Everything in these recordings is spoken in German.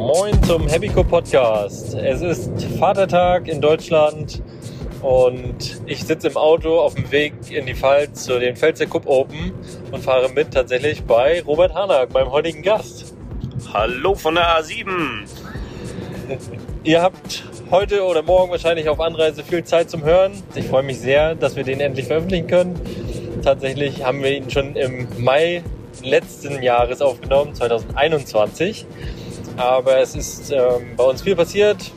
Moin zum Happyco Podcast. Es ist Vatertag in Deutschland und ich sitze im Auto auf dem Weg in die Pfalz zu den Pfälzer Cup Open und fahre mit tatsächlich bei Robert Hanak, meinem heutigen Gast. Hallo von der A7. Ihr habt heute oder morgen wahrscheinlich auf Anreise viel Zeit zum Hören. Ich freue mich sehr, dass wir den endlich veröffentlichen können. Tatsächlich haben wir ihn schon im Mai letzten Jahres aufgenommen, 2021. Aber es ist ähm, bei uns viel passiert.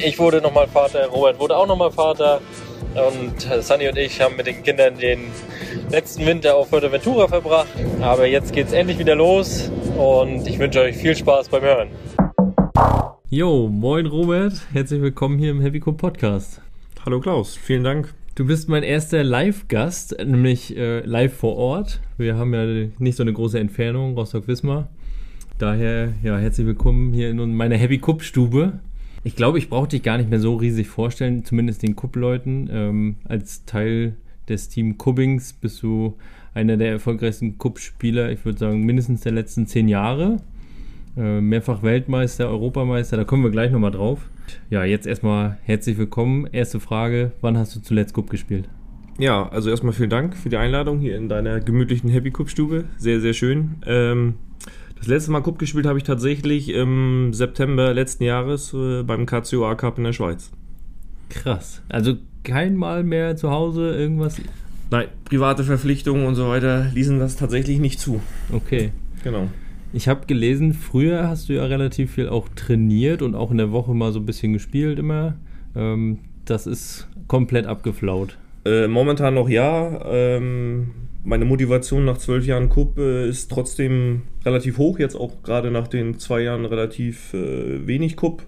Ich wurde nochmal Vater, Robert wurde auch nochmal Vater. Und Sunny und ich haben mit den Kindern den letzten Winter auf Fuerteventura verbracht. Aber jetzt geht es endlich wieder los und ich wünsche euch viel Spaß beim Hören. Jo, moin Robert, herzlich willkommen hier im Heavy Cool Podcast. Hallo Klaus, vielen Dank. Du bist mein erster Live-Gast, nämlich äh, live vor Ort. Wir haben ja nicht so eine große Entfernung, Rostock-Wismar. Daher, ja, herzlich willkommen hier in meiner Happy Cup Stube. Ich glaube, ich brauche dich gar nicht mehr so riesig vorstellen, zumindest den Cup-Leuten. Ähm, als Teil des Team Cubbings bist du einer der erfolgreichsten Cup-Spieler, ich würde sagen, mindestens der letzten zehn Jahre. Äh, mehrfach Weltmeister, Europameister, da kommen wir gleich nochmal drauf. Ja, jetzt erstmal herzlich willkommen. Erste Frage, wann hast du zuletzt Cup gespielt? Ja, also erstmal vielen Dank für die Einladung hier in deiner gemütlichen Happy Cup Stube. Sehr, sehr schön. Ähm, das letzte Mal Cup gespielt habe ich tatsächlich im September letzten Jahres äh, beim KCOA Cup in der Schweiz. Krass. Also kein Mal mehr zu Hause irgendwas? Nein, private Verpflichtungen und so weiter ließen das tatsächlich nicht zu. Okay. Genau. Ich habe gelesen, früher hast du ja relativ viel auch trainiert und auch in der Woche mal so ein bisschen gespielt immer. Ähm, das ist komplett abgeflaut. Äh, momentan noch ja. Ähm, meine Motivation nach zwölf Jahren Cup äh, ist trotzdem relativ hoch. Jetzt auch gerade nach den zwei Jahren relativ äh, wenig Cup.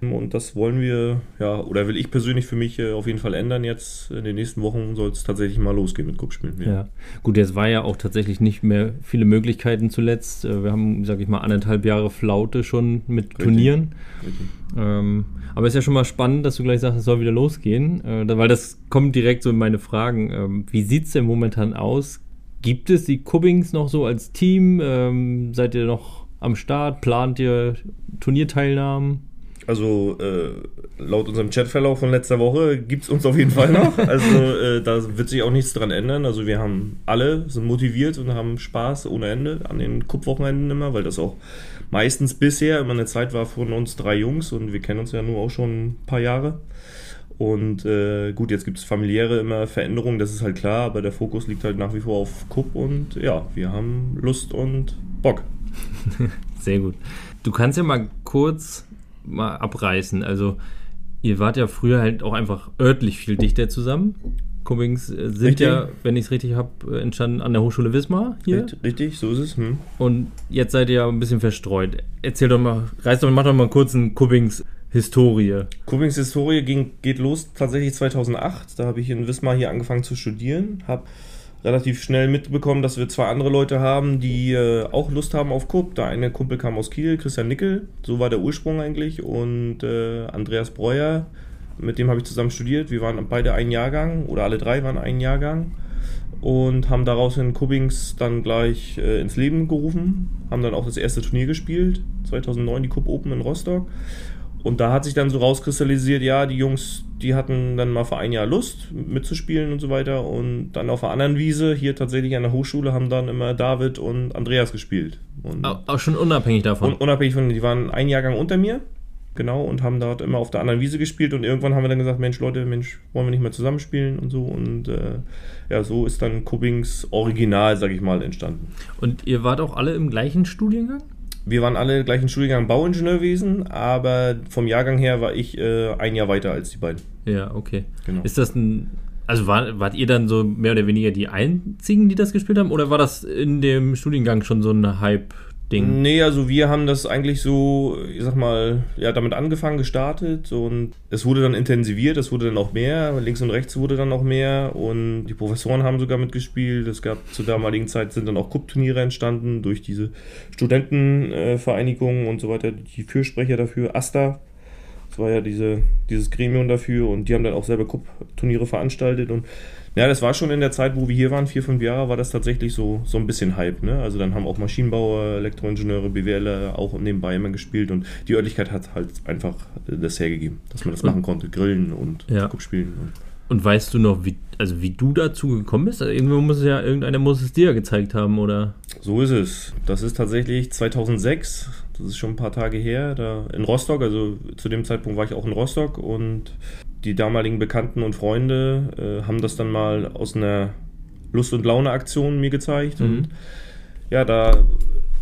Und das wollen wir, ja, oder will ich persönlich für mich äh, auf jeden Fall ändern. Jetzt in den nächsten Wochen soll es tatsächlich mal losgehen mit Cup-Spielen. Ja. ja. gut, jetzt war ja auch tatsächlich nicht mehr viele Möglichkeiten zuletzt. Äh, wir haben, sag ich mal, anderthalb Jahre Flaute schon mit Richtig. Turnieren. Richtig. Ähm, aber es ist ja schon mal spannend, dass du gleich sagst, es soll wieder losgehen, äh, weil das kommt direkt so in meine Fragen. Ähm, wie sieht es denn momentan aus? Gibt es die Cubbings noch so als Team? Ähm, seid ihr noch am Start? Plant ihr Turnierteilnahmen? Also äh, laut unserem Chatverlauf von letzter Woche gibt es uns auf jeden Fall noch. Also äh, da wird sich auch nichts dran ändern. Also wir haben alle, sind motiviert und haben Spaß ohne Ende an den Kuppwochenenden immer, weil das auch meistens bisher immer eine Zeit war von uns drei Jungs und wir kennen uns ja nur auch schon ein paar Jahre. Und äh, gut, jetzt gibt es familiäre immer Veränderungen, das ist halt klar, aber der Fokus liegt halt nach wie vor auf Kupp und ja, wir haben Lust und Bock. Sehr gut. Du kannst ja mal kurz mal abreißen. Also, ihr wart ja früher halt auch einfach örtlich viel dichter zusammen. Cummings äh, sind richtig. ja, wenn ich es richtig habe, äh, entstanden an der Hochschule Wismar hier. Richtig, so ist es. Hm. Und jetzt seid ihr ja ein bisschen verstreut. Erzähl doch mal, reiß doch, mach doch mal kurz einen Cummings Historie. Cummings Historie ging, geht los tatsächlich 2008. Da habe ich in Wismar hier angefangen zu studieren, habe relativ schnell mitbekommen, dass wir zwei andere Leute haben, die äh, auch Lust haben auf Kupp. Der eine Kumpel kam aus Kiel, Christian Nickel, so war der Ursprung eigentlich. Und äh, Andreas Breuer, mit dem habe ich zusammen studiert. Wir waren beide ein Jahrgang oder alle drei waren ein Jahrgang und haben daraus in Kubbings dann gleich äh, ins Leben gerufen. Haben dann auch das erste Turnier gespielt, 2009 die Cup Open in Rostock. Und da hat sich dann so rauskristallisiert, ja, die Jungs, die hatten dann mal für ein Jahr Lust mitzuspielen und so weiter. Und dann auf einer anderen Wiese, hier tatsächlich an der Hochschule, haben dann immer David und Andreas gespielt. Und auch schon unabhängig davon? unabhängig von, die waren ein Jahrgang unter mir, genau, und haben dort immer auf der anderen Wiese gespielt. Und irgendwann haben wir dann gesagt, Mensch, Leute, Mensch, wollen wir nicht mehr zusammenspielen und so. Und äh, ja, so ist dann Kubbings Original, sag ich mal, entstanden. Und ihr wart auch alle im gleichen Studiengang? Wir waren alle gleichen Studiengang Bauingenieurwesen, aber vom Jahrgang her war ich äh, ein Jahr weiter als die beiden. Ja, okay. Genau. Ist das ein. Also war, wart ihr dann so mehr oder weniger die einzigen, die das gespielt haben? Oder war das in dem Studiengang schon so ein Hype? Ding? Nee, also wir haben das eigentlich so, ich sag mal, ja, damit angefangen, gestartet und es wurde dann intensiviert, es wurde dann auch mehr, links und rechts wurde dann auch mehr und die Professoren haben sogar mitgespielt. Es gab zur damaligen Zeit sind dann auch Cup-Turniere entstanden durch diese Studentenvereinigungen und so weiter, die Fürsprecher dafür, ASTA. Das war ja diese, dieses Gremium dafür und die haben dann auch selber Cup-Turniere veranstaltet und Ja, das war schon in der Zeit, wo wir hier waren, vier, fünf Jahre, war das tatsächlich so, so ein bisschen Hype. Ne? Also dann haben auch Maschinenbauer, Elektroingenieure, BWLer auch nebenbei immer gespielt und die Örtlichkeit hat halt einfach das hergegeben, dass man das machen konnte, grillen und Ja. Spielen. Und Und weißt du noch, wie, also wie du dazu gekommen bist? Also irgendwo muss es ja, irgendeiner muss es dir ja gezeigt haben, oder? So ist es. Das ist tatsächlich 2006, das ist schon ein paar Tage her, da in Rostock, also zu dem Zeitpunkt war ich auch in Rostock und die damaligen Bekannten und Freunde äh, haben das dann mal aus einer Lust- und Laune-Aktion mir gezeigt Mhm. und ja, da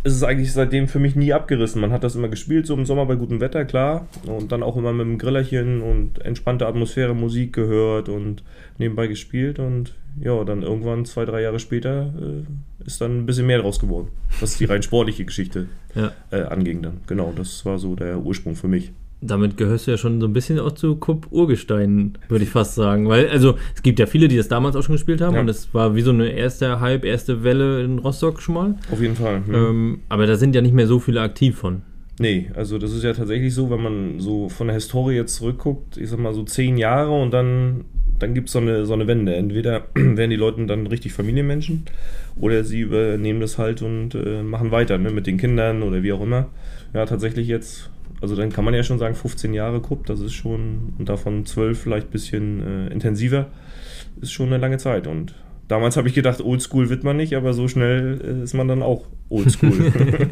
ist es eigentlich seitdem für mich nie abgerissen. Man hat das immer gespielt, so im Sommer bei gutem Wetter, klar. Und dann auch immer mit dem Grillerchen und entspannte Atmosphäre, Musik gehört und nebenbei gespielt. Und ja, dann irgendwann, zwei, drei Jahre später, äh, ist dann ein bisschen mehr draus geworden. Was die rein sportliche Geschichte Ja. äh, anging dann. Genau, das war so der Ursprung für mich. Damit gehörst du ja schon so ein bisschen auch zu Kupp Urgestein, würde ich fast sagen. Weil, also, es gibt ja viele, die das damals auch schon gespielt haben Ja. und es war wie so eine erste Hype, erste Welle in Rostock schon mal. Auf jeden Fall. Hm. Ähm, aber da sind ja nicht mehr so viele aktiv von. Nee, also das ist ja tatsächlich so, wenn man so von der Historie jetzt zurückguckt, ich sag mal so zehn Jahre und dann, dann gibt es so eine, so eine Wende. Entweder werden die Leute dann richtig Familienmenschen oder sie übernehmen das halt und äh, machen weiter ne, mit den Kindern oder wie auch immer. Ja, tatsächlich jetzt, also dann kann man ja schon sagen, 15 Jahre Kupp, das ist schon, und davon 12 vielleicht ein bisschen äh, intensiver, ist schon eine lange Zeit und Damals habe ich gedacht, oldschool wird man nicht, aber so schnell äh, ist man dann auch oldschool.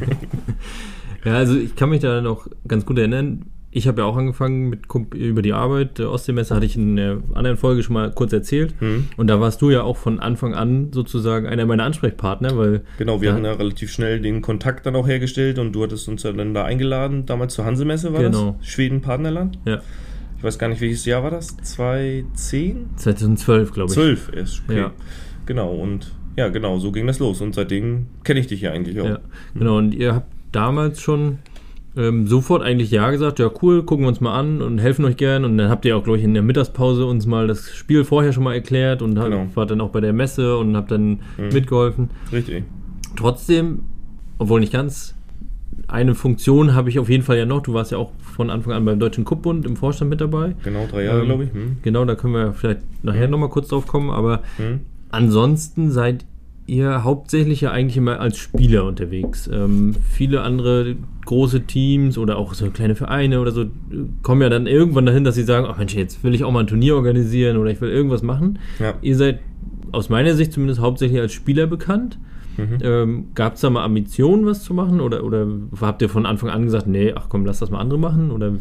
Ja, also ich kann mich da noch ganz gut erinnern. Ich habe ja auch angefangen mit über die Arbeit. Der Ostseemesse hatte ich in der anderen Folge schon mal kurz erzählt. Hm. Und da warst du ja auch von Anfang an sozusagen einer meiner Ansprechpartner, weil Genau, wir hatten ja relativ schnell den Kontakt dann auch hergestellt und du hattest uns ja dann da eingeladen, damals zur Hansemesse war Genau. das? Schweden, Partnerland? ja, Ich weiß gar nicht, welches Jahr war das? 2010? 2012, glaube ich. 12 erst, okay. Ja. Genau, und ja, genau, so ging das los und seitdem kenne ich dich ja eigentlich auch. Ja, genau. Und ihr habt damals schon ähm, sofort eigentlich Ja gesagt, ja cool, gucken wir uns mal an und helfen euch gern. Und dann habt ihr auch, glaube ich, in der Mittagspause uns mal das Spiel vorher schon mal erklärt und Genau. wart dann auch bei der Messe und habt dann mitgeholfen. Richtig. Trotzdem, obwohl nicht ganz, eine Funktion habe ich auf jeden Fall ja noch. Du warst ja auch von Anfang an beim Deutschen Kuppbund im Vorstand mit dabei. Genau, drei Jahre, Ähm, glaube ich. Hm. Genau, da können wir vielleicht nachher nochmal kurz drauf kommen. Aber Hm. ansonsten seid ihr hauptsächlich ja eigentlich immer als Spieler unterwegs. Ähm, viele andere große Teams oder auch so kleine Vereine oder so äh, kommen ja dann irgendwann dahin, dass sie sagen, ach Mensch, jetzt will ich auch mal ein Turnier organisieren oder ich will irgendwas machen. Ja. Ihr seid aus meiner Sicht zumindest hauptsächlich als Spieler bekannt. Mhm. Ähm, Gab es da mal Ambitionen, was zu machen? Oder, oder habt ihr von Anfang an gesagt, nee, ach komm, lass das mal andere machen? Oder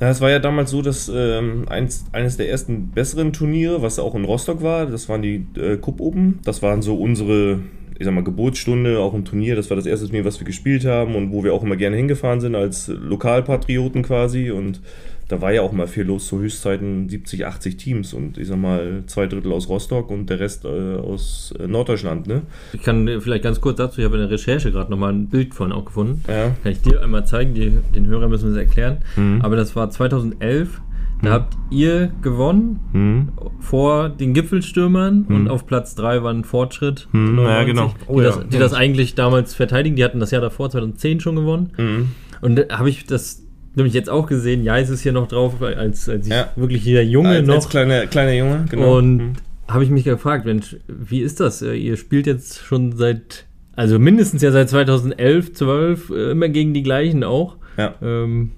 Ja, es war ja damals so, dass ähm, eins, eines der ersten besseren Turniere, was auch in Rostock war, das waren die äh, Cup Open. Das waren so unsere, ich sag mal, Geburtsstunde, auch ein Turnier. Das war das erste Turnier, was wir gespielt haben und wo wir auch immer gerne hingefahren sind als Lokalpatrioten quasi. Und da war ja auch mal viel los, zu Höchstzeiten 70, 80 Teams und ich sag mal zwei Drittel aus Rostock und der Rest äh, aus äh, Norddeutschland, ne? ich kann vielleicht ganz kurz dazu, ich habe in der Recherche gerade nochmal ein Bild von auch gefunden. Ja. Kann ich dir einmal zeigen, die, den Hörern müssen wir es erklären. Mhm. Aber das war 2011. Da habt ihr gewonnen Hm. vor den Gipfelstürmern und auf Platz 3 war ein Fortschritt. Hm, ja, 99, genau. Die, Oh ja. das, die das eigentlich damals verteidigen. Die hatten das Jahr davor, 2010 schon gewonnen. Mhm. Und da habe ich das nämlich jetzt auch gesehen. Ja, es ist hier noch drauf, als, als ich Ja. wirklich hier Junge Als, noch. als kleiner, kleiner Junge, genau. Und Mhm. habe ich mich gefragt, Mensch, wie ist das? Äh, Ihr spielt jetzt schon seit, also mindestens ja seit 2011, 12, äh, immer gegen die gleichen auch. Ja. Ähm,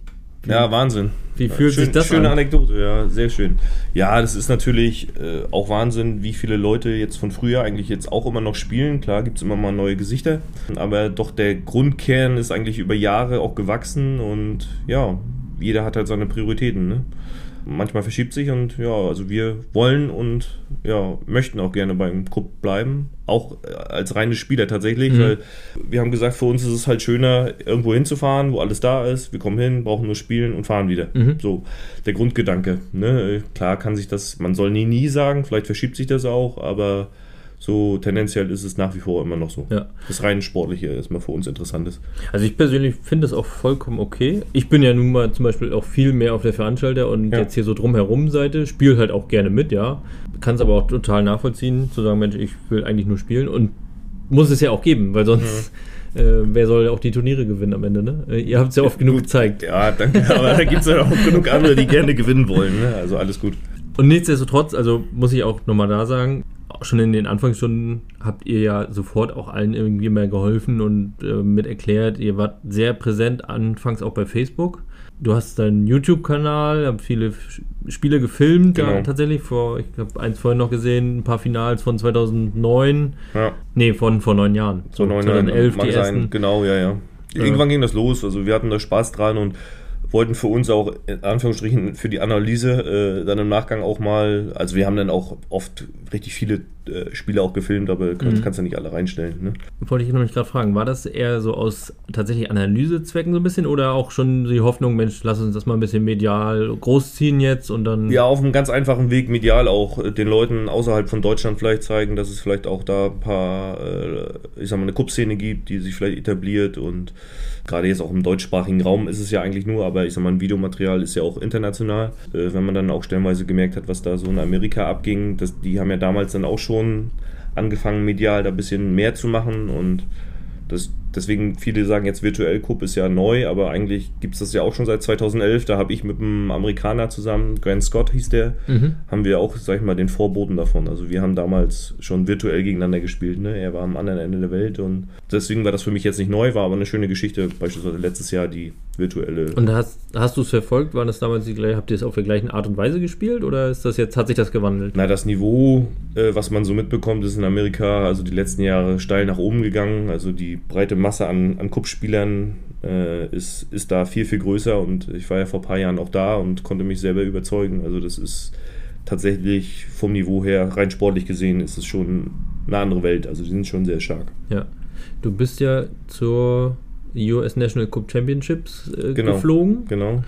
wie, Ja, Wahnsinn. wie fühlt Schön, sich das schöne an? Anekdote, ja, sehr schön. Ja, das ist natürlich äh, auch Wahnsinn, wie viele Leute jetzt von früher eigentlich jetzt auch immer noch spielen. Klar gibt es immer mal neue Gesichter, aber doch der Grundkern ist eigentlich über Jahre auch gewachsen und ja, jeder hat halt seine Prioritäten. Ne? Manchmal verschiebt sich und ja, also wir wollen und ja, möchten auch gerne beim Club bleiben. Auch äh, als reine Spieler tatsächlich, Mhm. weil wir haben gesagt, für uns ist es halt schöner, irgendwo hinzufahren, wo alles da ist. Wir kommen hin, brauchen nur spielen und fahren wieder. Mhm. So, der Grundgedanke. Ne? Klar kann sich das, man soll nie, nie sagen, vielleicht verschiebt sich das auch, aber so tendenziell ist es nach wie vor immer noch so. Ja. Das rein Sportliche ist mal für uns interessant ist. Also ich persönlich finde das auch vollkommen okay. Ich bin ja nun mal zum Beispiel auch viel mehr auf der Veranstalter und Ja. jetzt hier so drumherum Seite, spiele halt auch gerne mit, ja. Kann es aber auch total nachvollziehen, zu sagen, Mensch, ich will eigentlich nur spielen und muss es ja auch geben, weil sonst äh, wer soll auch die Turniere gewinnen am Ende, ne? Äh, Ihr habt es ja oft genug gezeigt. Ja, danke, aber da gibt es ja auch genug andere, die gerne gewinnen wollen. Ne? Also alles gut. Und nichtsdestotrotz, also muss ich auch nochmal da sagen, schon in den Anfangsstunden habt ihr ja sofort auch allen irgendwie mal geholfen und äh, mit erklärt. Ihr wart sehr präsent, anfangs auch bei Facebook. Du hast deinen YouTube-Kanal, habt viele Spiele gefilmt, genau. da tatsächlich vor, ich habe eins vorhin noch gesehen, ein paar Finals von 2009. Ja. Nee, von vor neun Jahren. So, so 2011 die ersten. Genau, ja, ja. Irgendwann ging das los, also wir hatten da Spaß dran und wollten für uns auch in Anführungsstrichen für die Analyse äh, dann im Nachgang auch mal, also wir haben dann auch oft richtig viele äh, Spiele auch gefilmt, aber kannst, mhm. kannst du nicht alle reinstellen. Ne? Wollte ich nämlich gerade fragen, war das eher so aus tatsächlich Analysezwecken so ein bisschen oder auch schon die Hoffnung, Mensch, lass uns das mal ein bisschen medial großziehen jetzt und dann. Ja, auf einem ganz einfachen Weg medial auch äh, den Leuten außerhalb von Deutschland vielleicht zeigen, dass es vielleicht auch da ein paar, äh, ich sag mal, eine Cup-Szene gibt, die sich vielleicht etabliert und gerade jetzt auch im deutschsprachigen Raum ist es ja eigentlich nur, aber ich sag mal, ein Videomaterial ist ja auch international. Äh, wenn man dann auch stellenweise gemerkt hat, was da so in Amerika abging, das, die haben ja damals dann auch schon angefangen, medial da ein bisschen mehr zu machen und das, deswegen viele sagen jetzt virtuell Cup ist ja neu, aber eigentlich gibt es das ja auch schon seit 2011. Da habe ich mit einem Amerikaner zusammen, Grant Scott hieß der, mhm. haben wir auch, sag ich mal, den Vorboten davon. Also wir haben damals schon virtuell gegeneinander gespielt. Ne? Er war am anderen Ende der Welt und deswegen war das für mich jetzt nicht neu, war aber eine schöne Geschichte. Beispielsweise letztes Jahr die virtuelle. Und hast, hast du es verfolgt? Waren das damals die, habt ihr es auf der gleichen Art und Weise gespielt oder ist das jetzt, hat sich das gewandelt? Na, das Niveau, äh, was man so mitbekommt, ist in Amerika also die letzten Jahre steil nach oben gegangen. Also die breite Masse an, an Cup-Spielern äh, ist, ist da viel, viel größer und ich war ja vor ein paar Jahren auch da und konnte mich selber überzeugen. Also das ist tatsächlich vom Niveau her, rein sportlich gesehen, ist es schon eine andere Welt. Also die sind schon sehr stark. Ja. Du bist ja zur US National Cup Championships äh, genau, geflogen. Genau.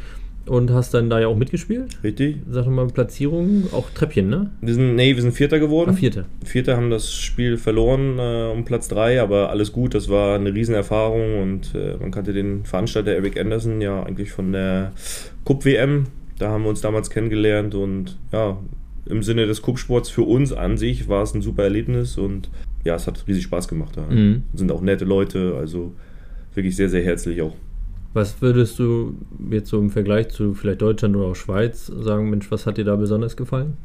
Und hast dann da ja auch mitgespielt? Richtig. Sag doch mal Platzierung, auch Treppchen, ne? Wir sind, nee, wir sind Vierter geworden. Ah, Vierter. Vierter haben das Spiel verloren äh, um Platz 3, aber alles gut, das war eine Riesenerfahrung und äh, man kannte den Veranstalter Eric Anderson ja eigentlich von der Cup WM. Da haben wir uns damals kennengelernt und ja, im Sinne des Cup-Sports für uns an sich war es ein super Erlebnis und ja, es hat riesig Spaß gemacht. Da. Mhm. Sind auch nette Leute, also wirklich sehr, sehr herzlich auch. Was würdest du jetzt so im Vergleich zu vielleicht Deutschland oder auch Schweiz sagen, Mensch, was hat dir da besonders gefallen?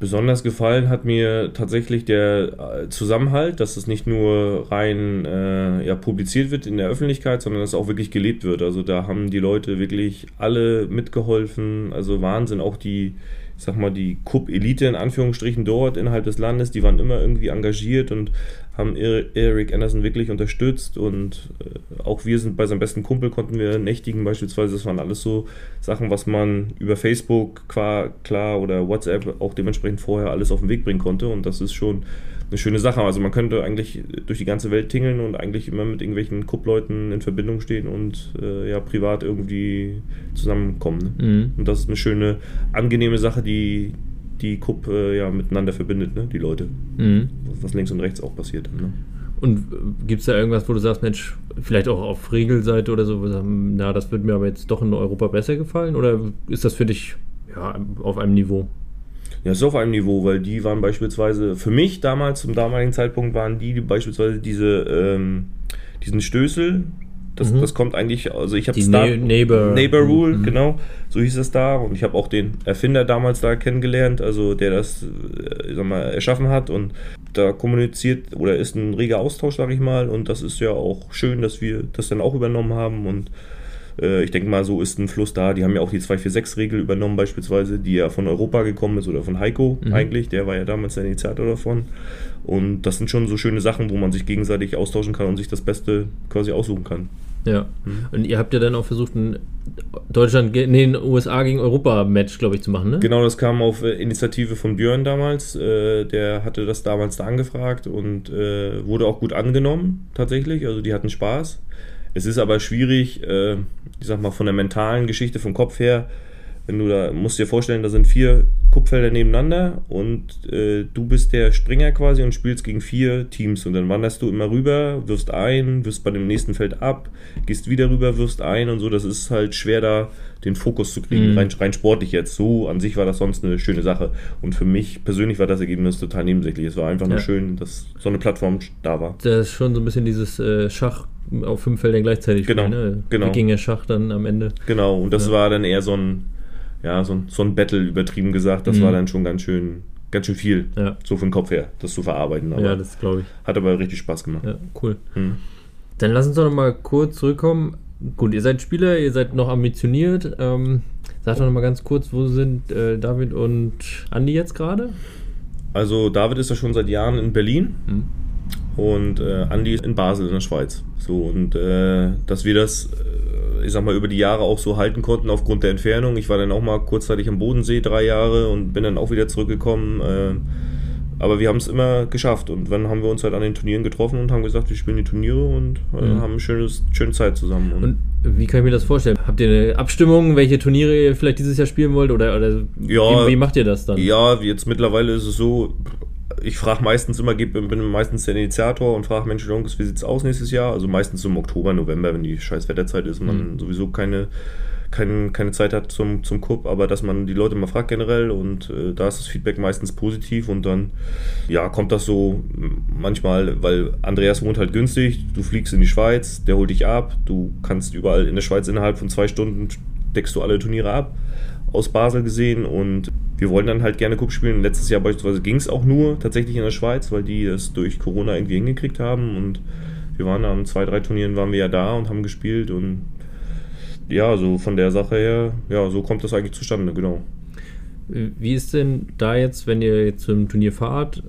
Besonders gefallen hat mir tatsächlich der äh, Zusammenhalt, dass es nicht nur rein äh, ja, publiziert wird in der Öffentlichkeit, sondern dass es auch wirklich gelebt wird. Also da haben die Leute wirklich alle mitgeholfen. Also Wahnsinn, auch die, ich sag mal, die Cup-Elite in Anführungsstrichen dort innerhalb des Landes, die waren immer irgendwie engagiert und haben Eric Anderson wirklich unterstützt und äh, auch wir sind bei seinem besten Kumpel konnten wir nächtigen beispielsweise. Das waren alles so Sachen, was man über Facebook klar, klar oder WhatsApp auch dementsprechend vorher alles auf den Weg bringen konnte und das ist schon eine schöne Sache. Also man könnte eigentlich durch die ganze Welt tingeln und eigentlich immer mit irgendwelchen Kuppleuten in Verbindung stehen und äh, ja privat irgendwie zusammenkommen. Ne? Mhm. Und das ist eine schöne, angenehme Sache, die die Kupp äh, ja miteinander verbindet, ne? die Leute. Mhm. Was links und rechts auch passiert. Ne? Und äh, gibt es da irgendwas, wo du sagst, Mensch, vielleicht auch auf Regelseite oder so, na, das würde mir aber jetzt doch in Europa besser gefallen? Oder ist das für dich ja, auf einem Niveau? Ja, ist auf einem Niveau, weil die waren beispielsweise, für mich damals, zum damaligen Zeitpunkt, waren die, die beispielsweise diese, ähm, diesen Stößel, das, mhm. das kommt eigentlich, also ich habe Star ne Neighbor, Neighbor Rule, mhm. genau, so hieß es da. Und ich habe auch den Erfinder damals da kennengelernt, also der das, äh, sag mal, erschaffen hat und da kommuniziert oder ist ein reger Austausch, sag ich mal. Und das ist ja auch schön, dass wir das dann auch übernommen haben und äh, ich denke mal, so ist ein Fluss da. Die haben ja auch die 246-Regel übernommen, beispielsweise, die ja von Europa gekommen ist oder von Heiko mhm. eigentlich. Der war ja damals der Initiator davon. Und das sind schon so schöne Sachen, wo man sich gegenseitig austauschen kann und sich das Beste quasi aussuchen kann. Ja. Mhm. Und ihr habt ja dann auch versucht, ein Deutschland, nee, ein USA gegen Europa-Match, glaube ich, zu machen, ne? Genau, das kam auf äh, Initiative von Björn damals. Äh, der hatte das damals da angefragt und äh, wurde auch gut angenommen, tatsächlich. Also die hatten Spaß. Es ist aber schwierig, äh, ich sag mal, von der mentalen Geschichte, vom Kopf her, wenn du da, musst dir vorstellen, da sind vier Kupfelder nebeneinander und äh, du bist der Springer quasi und spielst gegen vier Teams und dann wanderst du immer rüber, wirfst ein, wirfst bei dem nächsten Feld ab, gehst wieder rüber, wirfst ein und so. Das ist halt schwer da den Fokus zu kriegen, mhm. rein, rein sportlich jetzt. So an sich war das sonst eine schöne Sache und für mich persönlich war das Ergebnis total nebensächlich. Es war einfach ja. nur schön, dass so eine Plattform da war. Das ist schon so ein bisschen dieses äh, Schach auf fünf Feldern gleichzeitig genau, spielen, ne? Genau. Ging ja Schach dann am Ende. Genau, und das ja. war dann eher so ein ja, so, so ein Battle übertrieben gesagt. Das Mhm. war dann schon ganz schön, ganz schön viel. Ja. So für den Kopf her, das zu verarbeiten. Aber Ja, das glaube ich. hat aber richtig Spaß gemacht. Ja, cool. Mhm. Dann lass uns doch noch mal kurz zurückkommen. Gut, ihr seid Spieler, ihr seid noch ambitioniert. Ähm, sag doch noch mal ganz kurz, wo sind äh, David und Andi jetzt gerade? Also David ist ja schon seit Jahren in Berlin Mhm. Und äh, Andi in Basel in der Schweiz. So und äh, dass wir das, äh, ich sag mal, über die Jahre auch so halten konnten aufgrund der Entfernung. Ich war dann auch mal kurzzeitig am Bodensee drei Jahre und bin dann auch wieder zurückgekommen. Äh, aber wir haben es immer geschafft und dann haben wir uns halt an den Turnieren getroffen und haben gesagt, wir spielen die Turniere und äh, Mhm. haben eine schönes, schöne Zeit zusammen. Und wie kann ich mir das vorstellen? Habt ihr eine Abstimmung, welche Turniere ihr vielleicht dieses Jahr spielen wollt? Oder, oder Ja. wie, wie macht ihr das dann? Ja, jetzt mittlerweile ist es so, ich frage meistens immer, bin meistens der Initiator und frage Mensch, Jungs, wie sieht's aus nächstes Jahr? Also meistens im Oktober, November, wenn die scheiß Wetterzeit ist, man Mhm. sowieso keine, kein, keine Zeit hat zum, zum Cup, aber dass man die Leute mal fragt generell und äh, da ist das Feedback meistens positiv und dann, ja, kommt das so manchmal, weil Andreas wohnt halt günstig, du fliegst in die Schweiz, der holt dich ab, du kannst überall in der Schweiz innerhalb von zwei Stunden deckst du alle Turniere ab aus Basel gesehen und wir wollen dann halt gerne Cup spielen. Letztes Jahr beispielsweise ging es auch nur tatsächlich in der Schweiz, weil die das durch Corona irgendwie hingekriegt haben und wir waren an zwei, drei Turnieren waren wir ja da und haben gespielt und ja, so von der Sache her, ja, so kommt das eigentlich zustande, genau. Wie ist denn da jetzt, wenn ihr jetzt zum Turnier fahrt,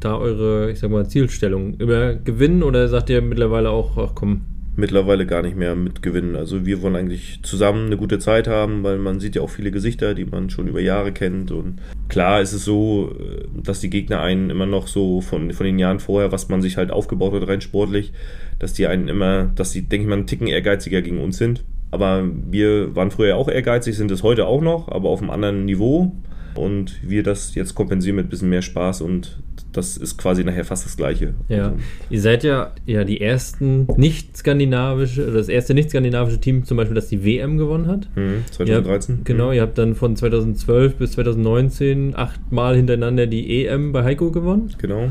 da eure, ich sag mal, Zielstellung? Immer gewinnen oder sagt ihr mittlerweile auch, ach komm, Mittlerweile gar nicht mehr mitgewinnen. Also wir wollen eigentlich zusammen eine gute Zeit haben, weil man sieht ja auch viele Gesichter, die man schon über Jahre kennt. Und klar ist es so, äh, dass die Gegner einen immer noch so von, von den Jahren vorher, was man sich halt aufgebaut hat, rein sportlich, dass die einen immer, dass die, denke ich mal, einen Ticken ehrgeiziger gegen uns sind. Aber wir waren früher auch ehrgeizig, sind es heute auch noch, aber auf einem anderen Niveau. Und wir das jetzt kompensieren mit ein bisschen mehr Spaß und das ist quasi nachher fast das Gleiche. Ja, Also, ihr seid ja, ja die ersten nicht-skandinavische, das erste nicht-skandinavische Team zum Beispiel, das die WM gewonnen hat. hm, Ihr habt- 2013. genau, Hm. ihr habt dann von 2012 bis 2019 achtmal hintereinander die EM bei Heiko gewonnen Genau.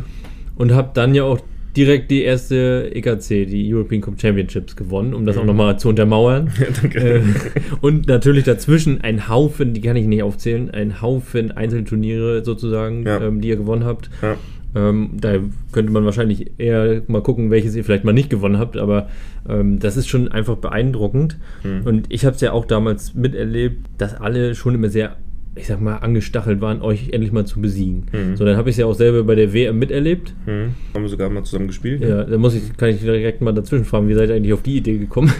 und habt dann ja auch direkt die erste EKC, die European Cup Championships gewonnen, um das auch nochmal zu untermauern. Danke. Äh, und natürlich dazwischen ein Haufen, die kann ich nicht aufzählen, ein Haufen Einzelturniere sozusagen, Ja. ähm, die ihr gewonnen habt. Ja. Ähm, da könnte man wahrscheinlich eher mal gucken, welches ihr vielleicht mal nicht gewonnen habt, aber ähm, das ist schon einfach beeindruckend. Hm. Und ich habe es ja auch damals miterlebt, dass alle schon immer sehr, ich sag mal, angestachelt waren, euch endlich mal zu besiegen. Mhm. So, dann habe ich es ja auch selber bei der WM miterlebt. Hm. Haben wir sogar mal zusammen gespielt. Ja, da muss ich, kann ich direkt mal dazwischen fragen, wie seid ihr eigentlich auf die Idee gekommen,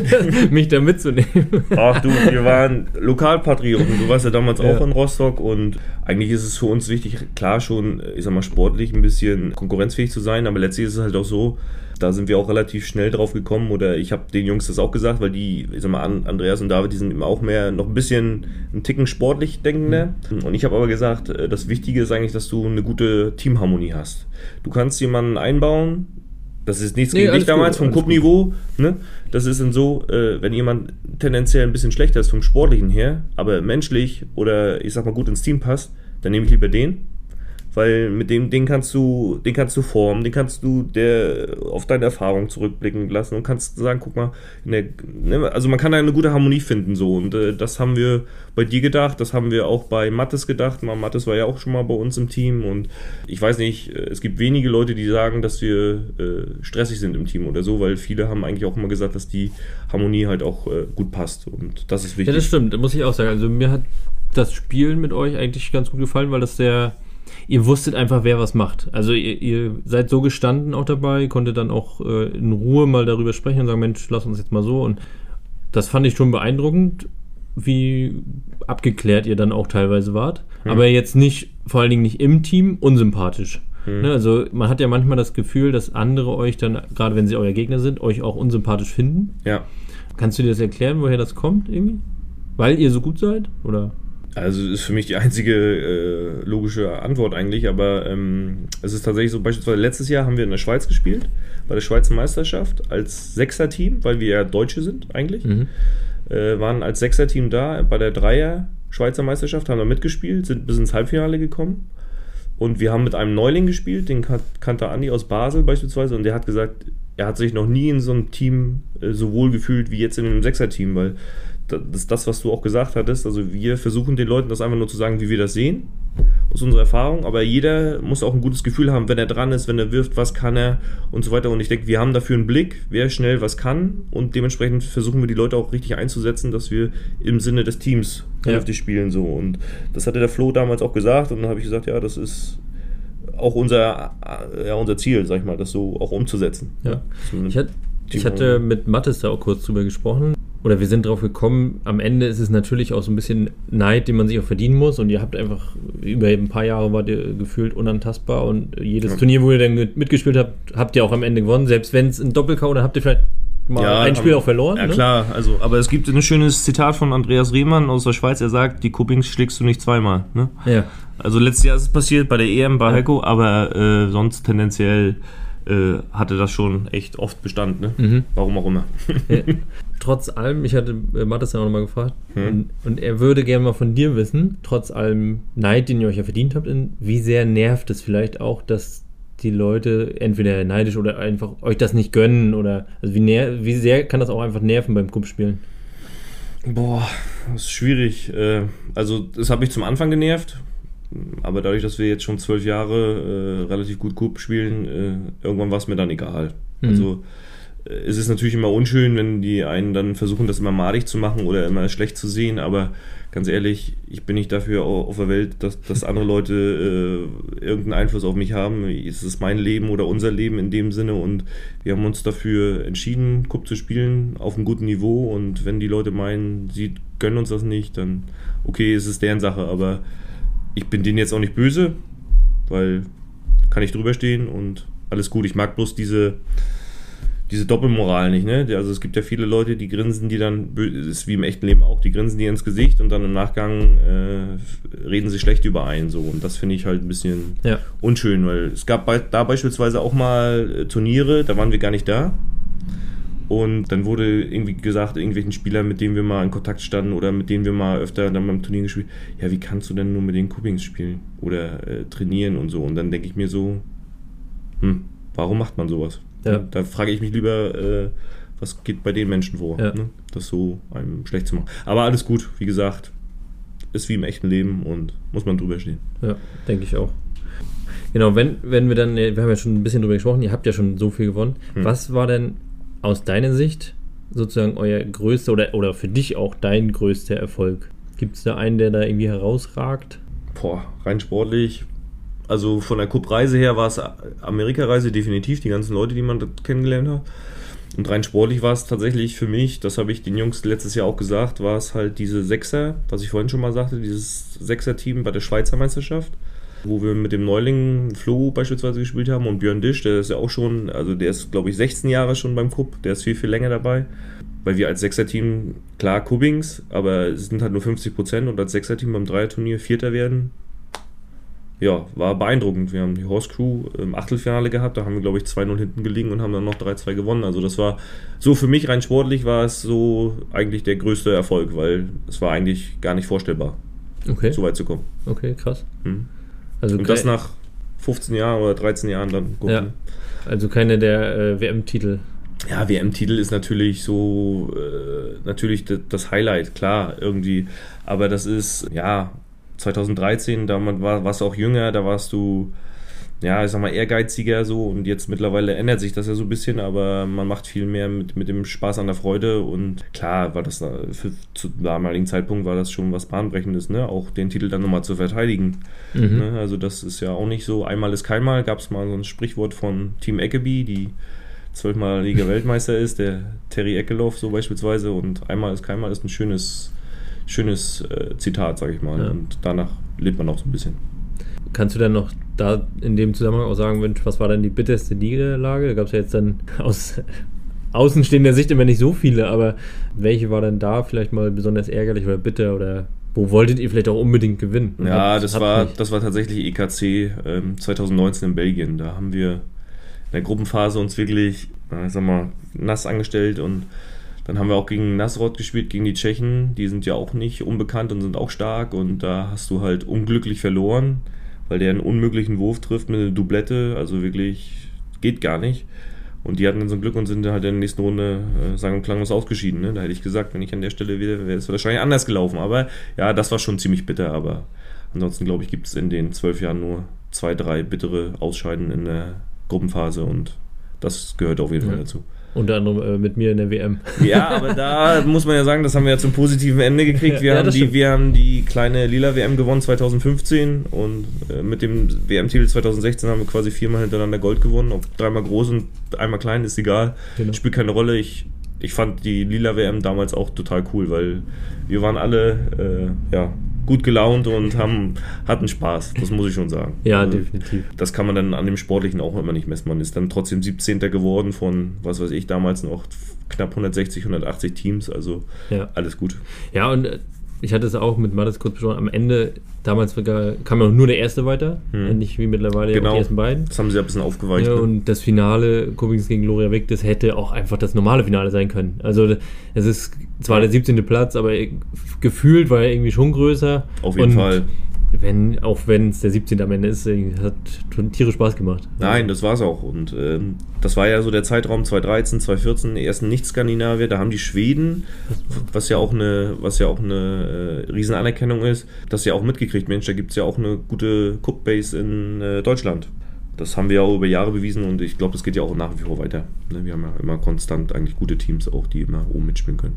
mich da mitzunehmen? Ach du, wir waren Lokalpatrioten. Du warst ja damals Ja. auch in Rostock und eigentlich ist es für uns wichtig, klar schon, ich sag mal, sportlich ein bisschen konkurrenzfähig zu sein, aber letztlich ist es halt auch so, da sind wir auch relativ schnell drauf gekommen oder ich habe den Jungs das auch gesagt, weil die, ich sag mal, An- Andreas und David, die sind immer auch mehr noch ein bisschen einen Ticken sportlich denkender. Und ich habe aber gesagt, äh, das Wichtige ist eigentlich, dass du eine gute Teamharmonie hast. Du kannst jemanden einbauen, das ist nichts Nee, gegen dich damals gut, vom Cup-Niveau, ne? Das ist dann so, äh, wenn jemand tendenziell ein bisschen schlechter ist vom Sportlichen her, aber menschlich oder ich sag mal gut ins Team passt, dann nehme ich lieber den. Weil mit dem, den kannst du, den kannst du formen, den kannst du der auf deine Erfahrung zurückblicken lassen und kannst sagen, guck mal, der, ne, also man kann da eine gute Harmonie finden so und äh, das haben wir bei dir gedacht, das haben wir auch bei Mattes gedacht. Mal Mattes war ja auch schon mal bei uns im Team und ich weiß nicht, äh, es gibt wenige Leute, die sagen, dass wir äh, stressig sind im Team oder so, weil viele haben eigentlich auch immer gesagt, dass die Harmonie halt auch äh, gut passt und das ist Ja, wichtig. das stimmt, das muss ich auch sagen. Also mir hat das Spielen mit euch eigentlich ganz gut gefallen, weil das sehr. Ihr wusstet einfach, wer was macht. Also ihr, ihr seid so gestanden auch dabei, konntet dann auch äh, in Ruhe mal darüber sprechen und sagen, Mensch, lass uns jetzt mal so. Und das fand ich schon beeindruckend, wie abgeklärt ihr dann auch teilweise wart. Aber jetzt nicht, vor allen Dingen nicht im Team, unsympathisch. Ne, also man hat ja manchmal das Gefühl, dass andere euch dann, gerade wenn sie euer Gegner sind, euch auch unsympathisch finden. ja. Kannst du dir das erklären, woher das kommt irgendwie? Weil ihr so gut seid? Oder? Also ist für mich die einzige äh, logische Antwort eigentlich, aber ähm, es ist tatsächlich so, beispielsweise letztes Jahr haben wir in der Schweiz gespielt, bei der Schweizer Meisterschaft als Sechser-Team, weil wir ja Deutsche sind eigentlich, Mhm. äh, waren als Sechser-Team da bei der Dreier Schweizer Meisterschaft, haben da mitgespielt, sind bis ins Halbfinale gekommen und wir haben mit einem Neuling gespielt, den kan- kannte Andi aus Basel beispielsweise und der hat gesagt, er hat sich noch nie in so einem Team äh, so wohl gefühlt wie jetzt in einem Sechser-Team, weil das ist das, was du auch gesagt hattest. Also wir versuchen den Leuten das einfach nur zu sagen, wie wir das sehen, aus unserer Erfahrung. Aber jeder muss auch ein gutes Gefühl haben, wenn er dran ist, wenn er wirft, was kann er und so weiter. Und ich denke, wir haben dafür einen Blick, wer schnell was kann. Und dementsprechend versuchen wir die Leute auch richtig einzusetzen, dass wir im Sinne des Teams vernünftig ja. spielen. So. Und das hatte der Flo damals auch gesagt. Und dann habe ich gesagt, ja, das ist auch unser, ja, unser Ziel, sag ich mal, das so auch umzusetzen. Ja. Ich, hat, ich hatte mit Mattes da auch kurz drüber gesprochen oder wir sind drauf gekommen, am Ende ist es natürlich auch so ein bisschen Neid, den man sich auch verdienen muss. Und ihr habt einfach über ein paar Jahre wart ihr gefühlt unantastbar und jedes ja. Turnier, wo ihr dann mitgespielt habt, habt ihr auch am Ende gewonnen. Selbst wenn es ein Doppelkau oder habt ihr vielleicht mal ja, ein Spiel aber, auch verloren. Ja, ne? klar, also, aber es gibt ein schönes Zitat von Andreas Rehmann aus der Schweiz, er sagt, die Kuppings schlägst du nicht zweimal. Ne? Ja. Also letztes Jahr ist es passiert bei der EM bei ja. Heiko, aber äh, sonst tendenziell äh, hatte das schon echt oft Bestand, ne? Mhm. Warum auch immer. Ja. Trotz allem, ich hatte äh, Mattes ja auch nochmal gefragt, hm. und, und, er würde gerne mal von dir wissen, trotz allem Neid, den ihr euch ja verdient habt, in, wie sehr nervt es vielleicht auch, dass die Leute entweder neidisch oder einfach euch das nicht gönnen oder also wie, wie sehr kann das auch einfach nerven beim Kumpspielen? Boah, das ist schwierig. Äh, also, das hat mich zum Anfang genervt, aber dadurch, dass wir jetzt schon zwölf Jahre äh, relativ gut Cup spielen, äh, irgendwann war es mir dann egal. Mhm. Also es ist natürlich immer unschön, wenn die einen dann versuchen, das immer madig zu machen oder immer schlecht zu sehen, aber ganz ehrlich, ich bin nicht dafür auf der Welt, dass, dass andere Leute äh, irgendeinen Einfluss auf mich haben. Es ist mein Leben oder unser Leben in dem Sinne und wir haben uns dafür entschieden, Cup zu spielen auf einem guten Niveau und wenn die Leute meinen, sie gönnen uns das nicht, dann okay, es ist deren Sache, aber ich bin denen jetzt auch nicht böse, weil kann ich drüber stehen und alles gut. Ich mag bloß diese, diese Doppelmoral nicht, ne? Also es gibt ja viele Leute, die grinsen, die dann, ist wie im echten Leben auch, die grinsen dir ins Gesicht und dann im Nachgang äh, reden sie schlecht über einen so. Und das finde ich halt ein bisschen ja. unschön, weil es gab bei, da beispielsweise auch mal äh, Turniere, da waren wir gar nicht da. Und dann wurde irgendwie gesagt, irgendwelchen Spielern, mit denen wir mal in Kontakt standen oder mit denen wir mal öfter dann beim Turnier gespielt ja, wie kannst du denn nur mit den Cuppings spielen oder äh, trainieren und so? Und dann denke ich mir so, hm, warum macht man sowas? Ja. Da frage ich mich lieber, äh, was geht bei den Menschen vor, ja. ne? das so einem schlecht zu machen. Aber alles gut, wie gesagt, ist wie im echten Leben und muss man drüber stehen. Ja, denke ich auch. Genau, wenn, wenn wir dann, wir haben ja schon ein bisschen drüber gesprochen, ihr habt ja schon so viel gewonnen. Hm. Was war denn aus deiner Sicht sozusagen euer größter oder, oder für dich auch dein größter Erfolg? Gibt es da einen, der da irgendwie herausragt? Boah, rein sportlich. Also von der Cup-Reise her war es Amerika-Reise definitiv, die ganzen Leute, die man dort kennengelernt hat. Und rein sportlich war es tatsächlich für mich, das habe ich den Jungs letztes Jahr auch gesagt, war es halt diese Sechser, was ich vorhin schon mal sagte, dieses Sechser-Team bei der Schweizer Meisterschaft wo wir mit dem Neuling Flo beispielsweise gespielt haben und Björn Disch, der ist ja auch schon, also der ist glaube ich 16 Jahre schon beim Cup, der ist viel, viel länger dabei. Weil wir als Sechser-Team, klar Kubbings, aber es sind halt nur 50 Prozent und als Sechser-Team beim Dreierturnier Vierter werden, ja, war beeindruckend. Wir haben die Horse Crew im Achtelfinale gehabt, da haben wir, glaube ich, 2-0 hinten gelegen und haben dann noch 3-2 gewonnen. Also das war so für mich rein sportlich war es so eigentlich der größte Erfolg, weil es war eigentlich gar nicht vorstellbar, okay. so weit zu kommen. Okay, krass. Hm. Also und das nach 15 Jahren oder 13 Jahren dann gucken. Ja, also keine der äh, WM-Titel. Ja, WM-Titel ist natürlich so, äh, natürlich das Highlight, klar, irgendwie. Aber das ist, ja, 2013, da war, warst du auch jünger, da warst du ja, ich sag mal, ehrgeiziger so und jetzt mittlerweile ändert sich das ja so ein bisschen, aber man macht viel mehr mit, mit dem Spaß an der Freude und klar war das für, zu damaligen Zeitpunkt war das schon was Bahnbrechendes, ne? Auch den Titel dann nochmal zu verteidigen. Mhm. Ne? Also das ist ja auch nicht so, einmal ist keinmal, gab es mal so ein Sprichwort von Team Eckeby, die zwölfmalige Weltmeister ist, der Terry Eckeloff so beispielsweise und einmal ist keinmal ist ein schönes, schönes äh, Zitat, sag ich mal. Ja. Und danach lebt man auch so ein bisschen. Kannst du dann noch da in dem Zusammenhang auch sagen, Mensch, was war denn die bitterste Niederlage? Da gab es ja jetzt dann aus außenstehender Sicht immer nicht so viele, aber welche war denn da vielleicht mal besonders ärgerlich oder bitter oder wo wolltet ihr vielleicht auch unbedingt gewinnen? Ja, das war, das war tatsächlich EKC ähm, 2019 in Belgien. Da haben wir in der Gruppenphase uns wirklich, äh, sag mal, nass angestellt und dann haben wir auch gegen Nasrod gespielt, gegen die Tschechen. Die sind ja auch nicht unbekannt und sind auch stark und da hast du halt unglücklich verloren weil der einen unmöglichen Wurf trifft mit einer Doublette, also wirklich geht gar nicht. Und die hatten dann so ein Glück und sind halt in der nächsten Runde äh, sang- und klanglos ausgeschieden. Ne? Da hätte ich gesagt, wenn ich an der Stelle wäre, wäre es wahrscheinlich anders gelaufen. Aber ja, das war schon ziemlich bitter. Aber ansonsten, glaube ich, gibt es in den zwölf Jahren nur zwei, drei bittere Ausscheiden in der Gruppenphase und das gehört auf jeden Ja. Fall dazu. Unter anderem äh, mit mir in der WM. Ja, aber da muss man ja sagen, das haben wir ja zum positiven Ende gekriegt. Wir, Ja, haben, die, stimmt. wir haben die kleine lila WM gewonnen 2015 und äh, mit dem WM-Titel 2016 haben wir quasi viermal hintereinander Gold gewonnen. Ob dreimal groß und einmal klein, ist egal. Genau. Spielt keine Rolle. Ich, ich fand die lila WM damals auch total cool, weil wir waren alle äh, ja, gut gelaunt und haben, hatten Spaß. Das muss ich schon sagen. Ja, Also, definitiv. das kann man dann an dem Sportlichen auch immer nicht messen. Man ist dann trotzdem 17. geworden von, was weiß ich, damals noch knapp 160, 180 Teams. Also Ja. alles gut. Ja, und äh, ich hatte es auch mit Mattes kurz besprochen. Am Ende, damals kam ja nur der erste weiter. Hm. Nicht wie mittlerweile Genau. die ersten beiden. Das haben sie ja ein bisschen aufgeweicht. Ja, ne? und das Finale, Kubings gegen Gloria Wick, das hätte auch einfach das normale Finale sein können. Also es ist zwar der 17. Platz, aber gefühlt war er irgendwie schon größer. Auf jeden und Fall. Wenn, auch wenn es der 17. am Ende ist, äh, hat tierisch Spaß gemacht. Nein, das war's auch. Und ähm, das war ja so der Zeitraum 2013, 2014, die ersten Nicht-Skandinavier. Da haben die Schweden, was ja auch eine, was ja auch eine äh, Riesenanerkennung ist, das ja auch mitgekriegt. Mensch, da gibt's ja auch eine gute Cook-Base in äh, Deutschland. Das haben wir ja auch über Jahre bewiesen und ich glaube, das geht ja auch nach wie vor weiter. Ne, Wir haben ja immer konstant eigentlich gute Teams auch, die immer oben mitspielen können.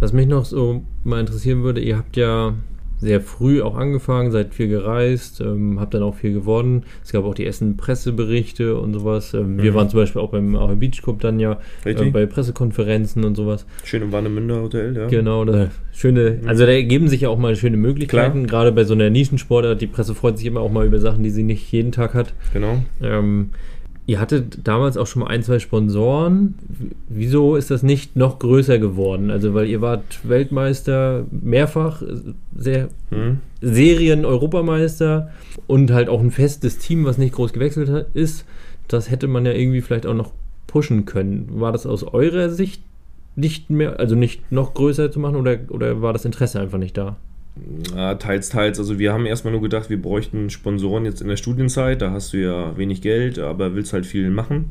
Was mich noch so mal interessieren würde, ihr habt ja sehr früh auch angefangen, seid viel gereist, ähm, habt dann auch viel gewonnen. Es gab auch die ersten Presseberichte und sowas. Ähm, Wir Mhm. waren zum Beispiel auch beim AH Beach Cup dann ja äh, bei Pressekonferenzen und sowas. Schön im Warnemünder Hotel, ja. Genau, da schöne, also da ergeben sich ja auch mal schöne Möglichkeiten, gerade bei so einer Nischensportart. Die Presse freut sich immer auch mal über Sachen, die sie nicht jeden Tag hat. Genau. Ähm, ihr hattet damals auch schon mal ein, zwei Sponsoren. Wieso ist das nicht noch größer geworden? Also, weil ihr wart Weltmeister mehrfach, sehr Hm. Serien-Europameister und halt auch ein festes Team, was nicht groß gewechselt hat, ist. Das hätte man ja irgendwie vielleicht auch noch pushen können. War das aus eurer Sicht nicht mehr, also nicht noch größer zu machen oder, oder war das Interesse einfach nicht da? Ja, teils, teils. Also wir haben erstmal nur gedacht, wir bräuchten Sponsoren jetzt in der Studienzeit. Da hast du ja wenig Geld, aber willst halt viel machen.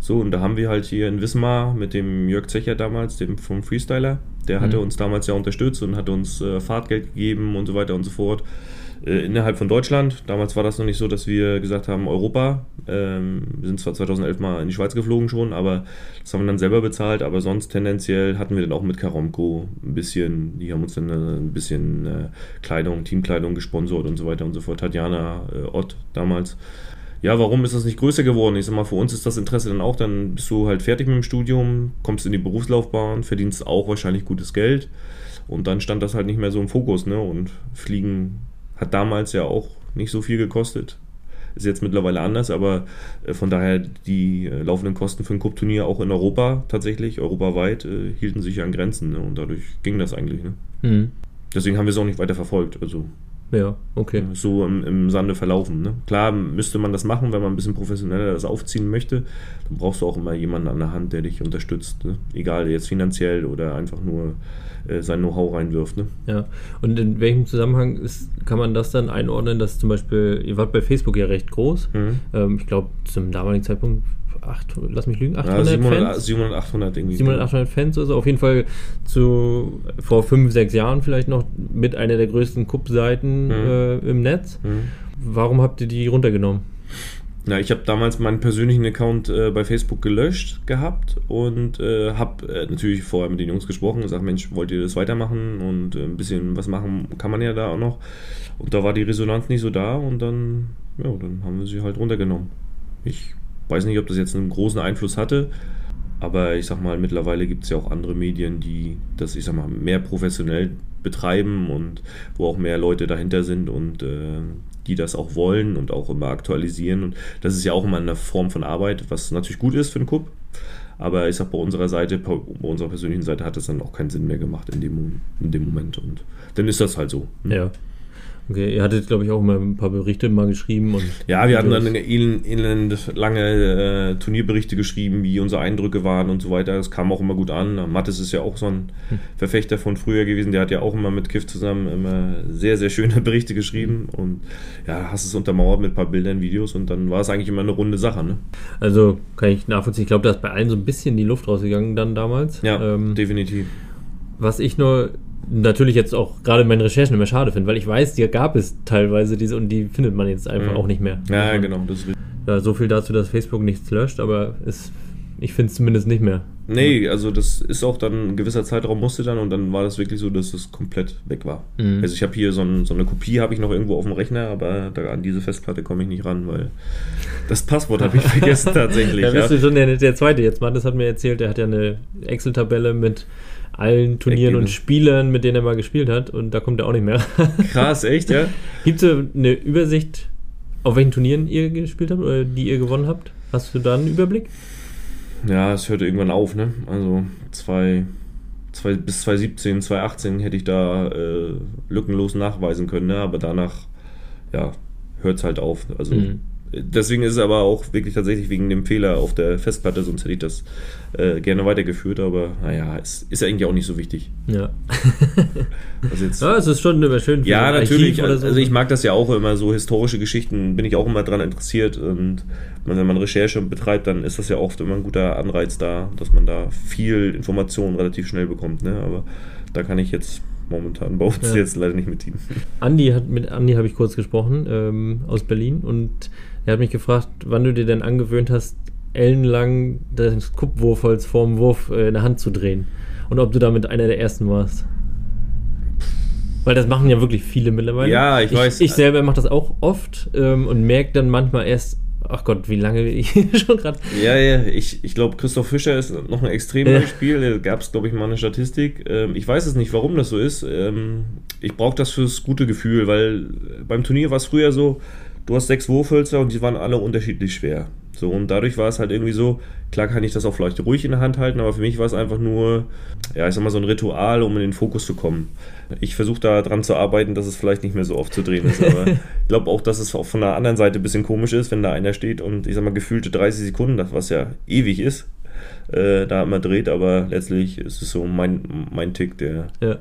So, und da haben wir halt hier in Wismar mit dem Jörg Zecher damals, dem vom Freestyler, der hatte Mhm. uns damals ja unterstützt und hat uns äh, Fahrtgeld gegeben und so weiter und so fort. Äh, innerhalb von Deutschland. Damals war das noch nicht so, dass wir gesagt haben, Europa. Ähm, wir sind zwar 2011 mal in die Schweiz geflogen schon, aber das haben wir dann selber bezahlt. Aber sonst tendenziell hatten wir dann auch mit Karomco ein bisschen, die haben uns dann äh, ein bisschen äh, Kleidung, Teamkleidung gesponsert und so weiter und so fort. Tatjana äh, Ott damals. Ja, warum ist das nicht größer geworden? Ich sag mal, für uns ist das Interesse dann auch, dann bist du halt fertig mit dem Studium, kommst in die Berufslaufbahn, verdienst auch wahrscheinlich gutes Geld und dann stand das halt nicht mehr so im Fokus, ne? Und Fliegen hat damals ja auch nicht so viel gekostet. Ist jetzt mittlerweile anders, aber äh, von daher die äh, laufenden Kosten für ein Cup-Turnier auch in Europa tatsächlich, europaweit, äh, hielten sich ja an Grenzen ne? und dadurch ging das eigentlich. Ne? Hm. Deswegen haben wir es auch nicht weiter verfolgt. Also Ja, okay. so im, im Sande verlaufen. Ne? Klar müsste man das machen, wenn man ein bisschen professioneller das aufziehen möchte. Dann brauchst du auch immer jemanden an der Hand, der dich unterstützt. Ne? Egal jetzt finanziell oder einfach nur äh, sein Know-how reinwirft. Ne? Ja. Und in welchem Zusammenhang ist, kann man das dann einordnen, dass zum Beispiel, ihr wart bei Facebook ja recht groß. Mhm. Ähm, ich glaube, zum damaligen Zeitpunkt, 800, lass mich lügen, Ja, 800 700, Fans? 700, 800 irgendwie. 700, 800 Fans oder so. Auf jeden Fall zu vor fünf, sechs Jahren vielleicht noch mit einer der größten Cup-Seiten Mhm. äh, im Netz. Mhm. Warum habt ihr die runtergenommen? Ja, ich habe damals meinen persönlichen Account äh, bei Facebook gelöscht gehabt und äh, habe äh, natürlich vorher mit den Jungs gesprochen und gesagt, Mensch, wollt ihr das weitermachen und äh, ein bisschen was machen kann man ja da auch noch. Und da war die Resonanz nicht so da und dann, ja, dann haben wir sie halt runtergenommen. Ich weiß nicht, ob das jetzt einen großen Einfluss hatte, aber ich sag mal, mittlerweile gibt es ja auch andere Medien, die das, ich sag mal, mehr professionell betreiben und wo auch mehr Leute dahinter sind und äh, die das auch wollen und auch immer aktualisieren. Und das ist ja auch immer eine Form von Arbeit, was natürlich gut ist für einen Cup. Aber ich sag, bei unserer Seite, bei unserer persönlichen Seite hat es dann auch keinen Sinn mehr gemacht in dem, in dem Moment. Und dann ist das halt so. ne? Ja. Okay, ihr hattet, glaube ich, auch mal ein paar Berichte mal geschrieben. Und ja, wir hatten dann elend lange äh, Turnierberichte geschrieben, wie unsere Eindrücke waren und so weiter. Das kam auch immer gut an. Mattes ist ja auch so ein hm. Verfechter von früher gewesen. Der hat ja auch immer mit Kiff zusammen immer sehr, sehr schöne Berichte geschrieben. Und ja, hast es untermauert mit ein paar Bildern, Videos und dann war es eigentlich immer eine runde Sache. Ne? Also kann ich nachvollziehen. Ich glaube, da ist bei allen so ein bisschen die Luft rausgegangen dann damals. Ja, ähm, definitiv. Was ich nur natürlich jetzt auch gerade in meinen Recherchen immer schade finde, weil ich weiß, die gab es teilweise diese und die findet man jetzt einfach mhm. auch nicht mehr. Ja, also, genau. Das ja, so viel dazu, dass Facebook nichts löscht, aber es, ich finde es zumindest nicht mehr. Nee, also das ist auch dann ein gewisser Zeitraum musste dann und dann war das wirklich so, dass es komplett weg war. Mhm. Also ich habe hier so, ein, so, eine Kopie habe ich noch irgendwo auf dem Rechner, aber da, an diese Festplatte komme ich nicht ran, weil das Passwort habe ich vergessen tatsächlich. da bist ja. du schon der, der zweite jetzt, Mann, das hat mir erzählt, der hat ja eine Excel-Tabelle mit allen Turnieren und Spielern, mit denen er mal gespielt hat und da kommt er auch nicht mehr. Krass, echt, ja? Gibt es eine Übersicht, auf welchen Turnieren ihr gespielt habt oder die ihr gewonnen habt? Hast du da einen Überblick? Ja, es hört irgendwann auf, ne? Also zwei, zwei, bis 2017, 2018 hätte ich da äh, lückenlos nachweisen können, ne? aber danach, ja, hört es halt auf. Also mhm. Deswegen ist es aber auch wirklich tatsächlich wegen dem Fehler auf der Festplatte, sonst hätte ich das äh, gerne weitergeführt, aber naja, es ist eigentlich auch nicht so wichtig. Ja. also jetzt, ja, es ist schon immer schön. Ja, natürlich. So. Also ich mag das ja auch immer, so historische Geschichten bin ich auch immer dran interessiert und wenn man Recherche betreibt, dann ist das ja oft immer ein guter Anreiz da, dass man da viel Information relativ schnell bekommt. Ne? Aber da kann ich jetzt momentan bei uns ja. jetzt leider nicht mit ihm. Andi hat mit Andi habe ich kurz gesprochen ähm, aus Berlin und er hat mich gefragt, wann du dir denn angewöhnt hast, ellenlang das Kuppwurfholz vorm Wurf äh, in der Hand zu drehen. Und ob du damit einer der ersten warst. Weil das machen ja wirklich viele mittlerweile. Ja, ich, ich weiß. Ich selber mache das auch oft ähm, und merke dann manchmal erst, ach Gott, wie lange ich schon gerade. Ja, ja, ich, ich glaube, Christoph Fischer ist noch ein extrem ja. Spiel. Da gab es, glaube ich, mal eine Statistik. Ähm, ich weiß es nicht, warum das so ist. Ähm, ich brauche das fürs gute Gefühl, weil beim Turnier war es früher so, du hast sechs Wurfhölzer und die waren alle unterschiedlich schwer. So, und dadurch war es halt irgendwie so, klar kann ich das auch vielleicht ruhig in der Hand halten, aber für mich war es einfach nur, ja, ich sag mal, so ein Ritual, um in den Fokus zu kommen. Ich versuche da dran zu arbeiten, dass es vielleicht nicht mehr so oft zu drehen ist, aber ich glaube auch, dass es auch von der anderen Seite ein bisschen komisch ist, wenn da einer steht und ich sag mal, gefühlte 30 Sekunden, was ja ewig ist, äh, da immer dreht, aber letztlich ist es so mein, mein Tick, der. Ja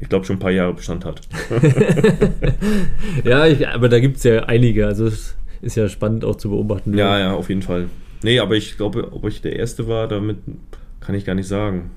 ich glaube, schon ein paar Jahre Bestand hat. ja, ich, aber da gibt es ja einige. Also es ist ja spannend auch zu beobachten. Ja, ja, auf jeden Fall. Nee, aber ich glaube, ob ich der Erste war, damit kann ich gar nicht sagen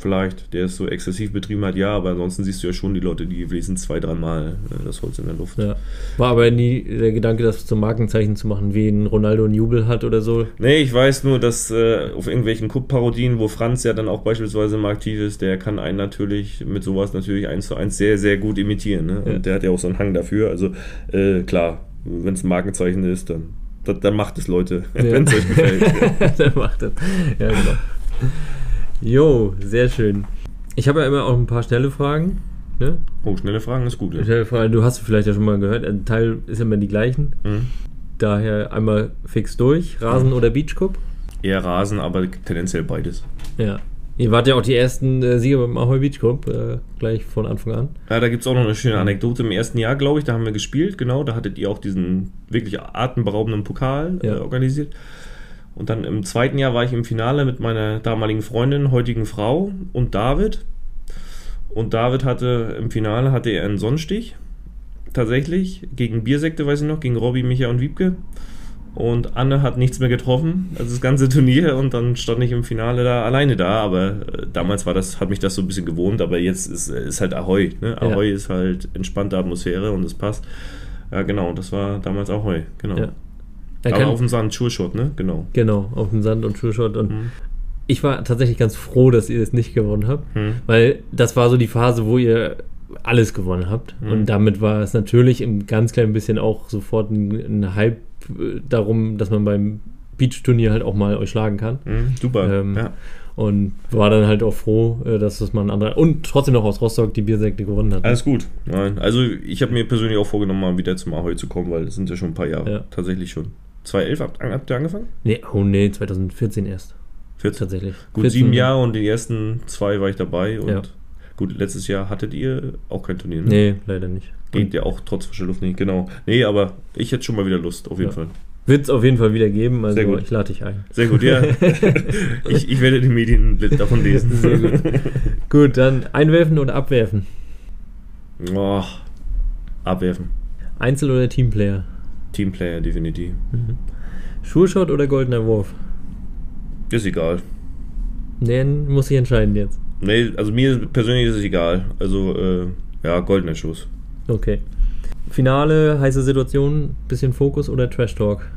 vielleicht, der es so exzessiv betrieben hat, ja, aber ansonsten siehst du ja schon die Leute, die lesen zwei, dreimal äh, das Holz in der Luft. Ja. War aber nie der Gedanke, das zum Markenzeichen zu machen, wie ein Ronaldo ein Jubel hat oder so? Nee, ich weiß nur, dass äh, auf irgendwelchen Cup-Parodien, wo Franz ja dann auch beispielsweise immer aktiv ist, der kann einen natürlich mit sowas natürlich eins zu eins sehr, sehr gut imitieren. Ne? Und ja. der hat ja auch so einen Hang dafür. Also äh, klar, wenn es ein Markenzeichen ist, dann, dann, dann macht es Leute, ja. wenn es euch gefällt. dann macht es. Ja, genau. Jo, sehr schön. Ich habe ja immer auch ein paar schnelle Fragen. Ne? Oh, schnelle Fragen ist gut. Ja. Schnelle Fragen, du hast vielleicht ja schon mal gehört, ein Teil ist immer die gleichen. Mhm. Daher einmal fix durch. Rasen mhm. oder Beachcup? Eher Rasen, aber tendenziell beides. Ja. Ihr wart ja auch die ersten äh, Sieger beim Ahoy Beach Cup, äh, gleich von Anfang an. Ja, da gibt es auch noch eine schöne Anekdote. Im ersten Jahr, glaube ich, da haben wir gespielt, genau. Da hattet ihr auch diesen wirklich atemberaubenden Pokal äh, ja. organisiert. Und dann im zweiten Jahr war ich im Finale mit meiner damaligen Freundin, heutigen Frau und David. Und David hatte im Finale hatte er einen Sonnenstich. Tatsächlich. Gegen Biersekte, weiß ich noch, gegen Robby, Micha und Wiebke. Und Anne hat nichts mehr getroffen, also das ganze Turnier. Und dann stand ich im Finale da alleine da. Aber äh, damals war das, hat mich das so ein bisschen gewohnt. Aber jetzt ist, ist halt Ahoi. Ne? Ahoi ja. ist halt entspannte Atmosphäre und es passt. Ja, genau. Das war damals Ahoi. Genau. Ja. Er Aber auf dem Sand, Sure ne? Genau. Genau, auf dem Sand und Sure Und mhm. ich war tatsächlich ganz froh, dass ihr es nicht gewonnen habt, mhm. weil das war so die Phase, wo ihr alles gewonnen habt. Mhm. Und damit war es natürlich im ganz kleinen bisschen auch sofort ein, ein Hype äh, darum, dass man beim Beach-Turnier halt auch mal euch schlagen kann. Mhm, super. Ähm, ja. Und war dann halt auch froh, äh, dass das mal ein anderer und trotzdem noch aus Rostock die Biersekte gewonnen hat. Alles gut. Nein, also ich habe mir persönlich auch vorgenommen, mal wieder zum Ahoi zu kommen, weil das sind ja schon ein paar Jahre. Ja. Tatsächlich schon. 2011 habt, habt ihr angefangen? Nee, oh nee, 2014 erst. 14? Tatsächlich. Gut, 14. sieben Jahre und die ersten zwei war ich dabei und ja. Gut, letztes Jahr hattet ihr auch kein Turnier, ne? Nee, leider nicht. Geht ja auch trotz frischer Luft nicht, genau. Nee, aber ich hätte schon mal wieder Lust, auf jeden Ja. Fall. Wird es auf jeden Fall wieder geben, also Sehr gut. ich lade dich ein. Sehr gut, ja. ich, ich werde die Medien davon lesen. Sehr gut. Gut, dann einwerfen oder abwerfen? Oh, abwerfen. Einzel- oder Teamplayer? Teamplayer, definitiv. Schulshot oder goldener Wurf? Ist egal. Nee, muss ich entscheiden jetzt. Nee, also mir persönlich ist es egal. Also, äh, ja, goldener Schuss. Okay. Finale, heiße Situation, bisschen Fokus oder Trash Talk?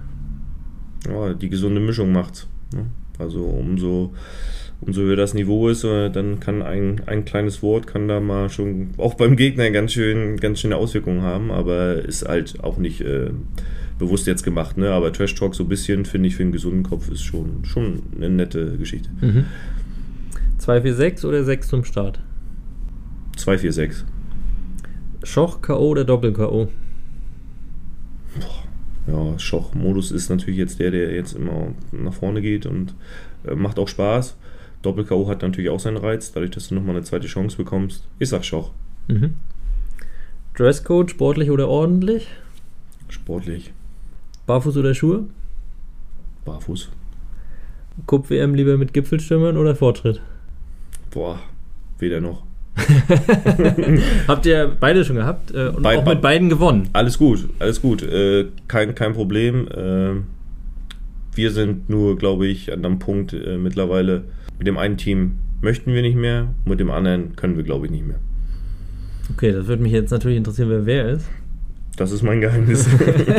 Ja, die gesunde Mischung macht's. ne? Also umso, umso höher das Niveau ist, äh, dann kann ein, ein kleines Wort kann da mal schon auch beim Gegner ganz schön, ganz schöne Auswirkungen haben, aber ist halt auch nicht äh, bewusst jetzt gemacht, ne? Aber Trash Talk so ein bisschen, finde ich, für einen gesunden Kopf ist schon, schon eine nette Geschichte. Mhm. 2-4-6 oder 6 zum Start? 246. Schoch, K.O. oder Doppel-K.O.? Ja, Schoch-Modus ist natürlich jetzt der, der jetzt immer nach vorne geht und äh, macht auch Spaß. Doppel-K.O. hat natürlich auch seinen Reiz, dadurch, dass du nochmal eine zweite Chance bekommst. Ich sag Schoch. Mhm. Dresscode, sportlich oder ordentlich? Sportlich. Barfuß oder Schuhe? Barfuß. Cup-WM lieber mit Gipfelstürmern oder Fortschritt? Boah, weder noch. Habt ihr beide schon gehabt äh, und Bei- auch mit beiden gewonnen? Alles gut, alles gut. Äh, kein, kein Problem. Äh, wir sind nur, glaube ich, an einem Punkt äh, mittlerweile, mit dem einen Team möchten wir nicht mehr, mit dem anderen können wir, glaube ich, nicht mehr. Okay, das würde mich jetzt natürlich interessieren, wer wer ist. Das ist mein Geheimnis.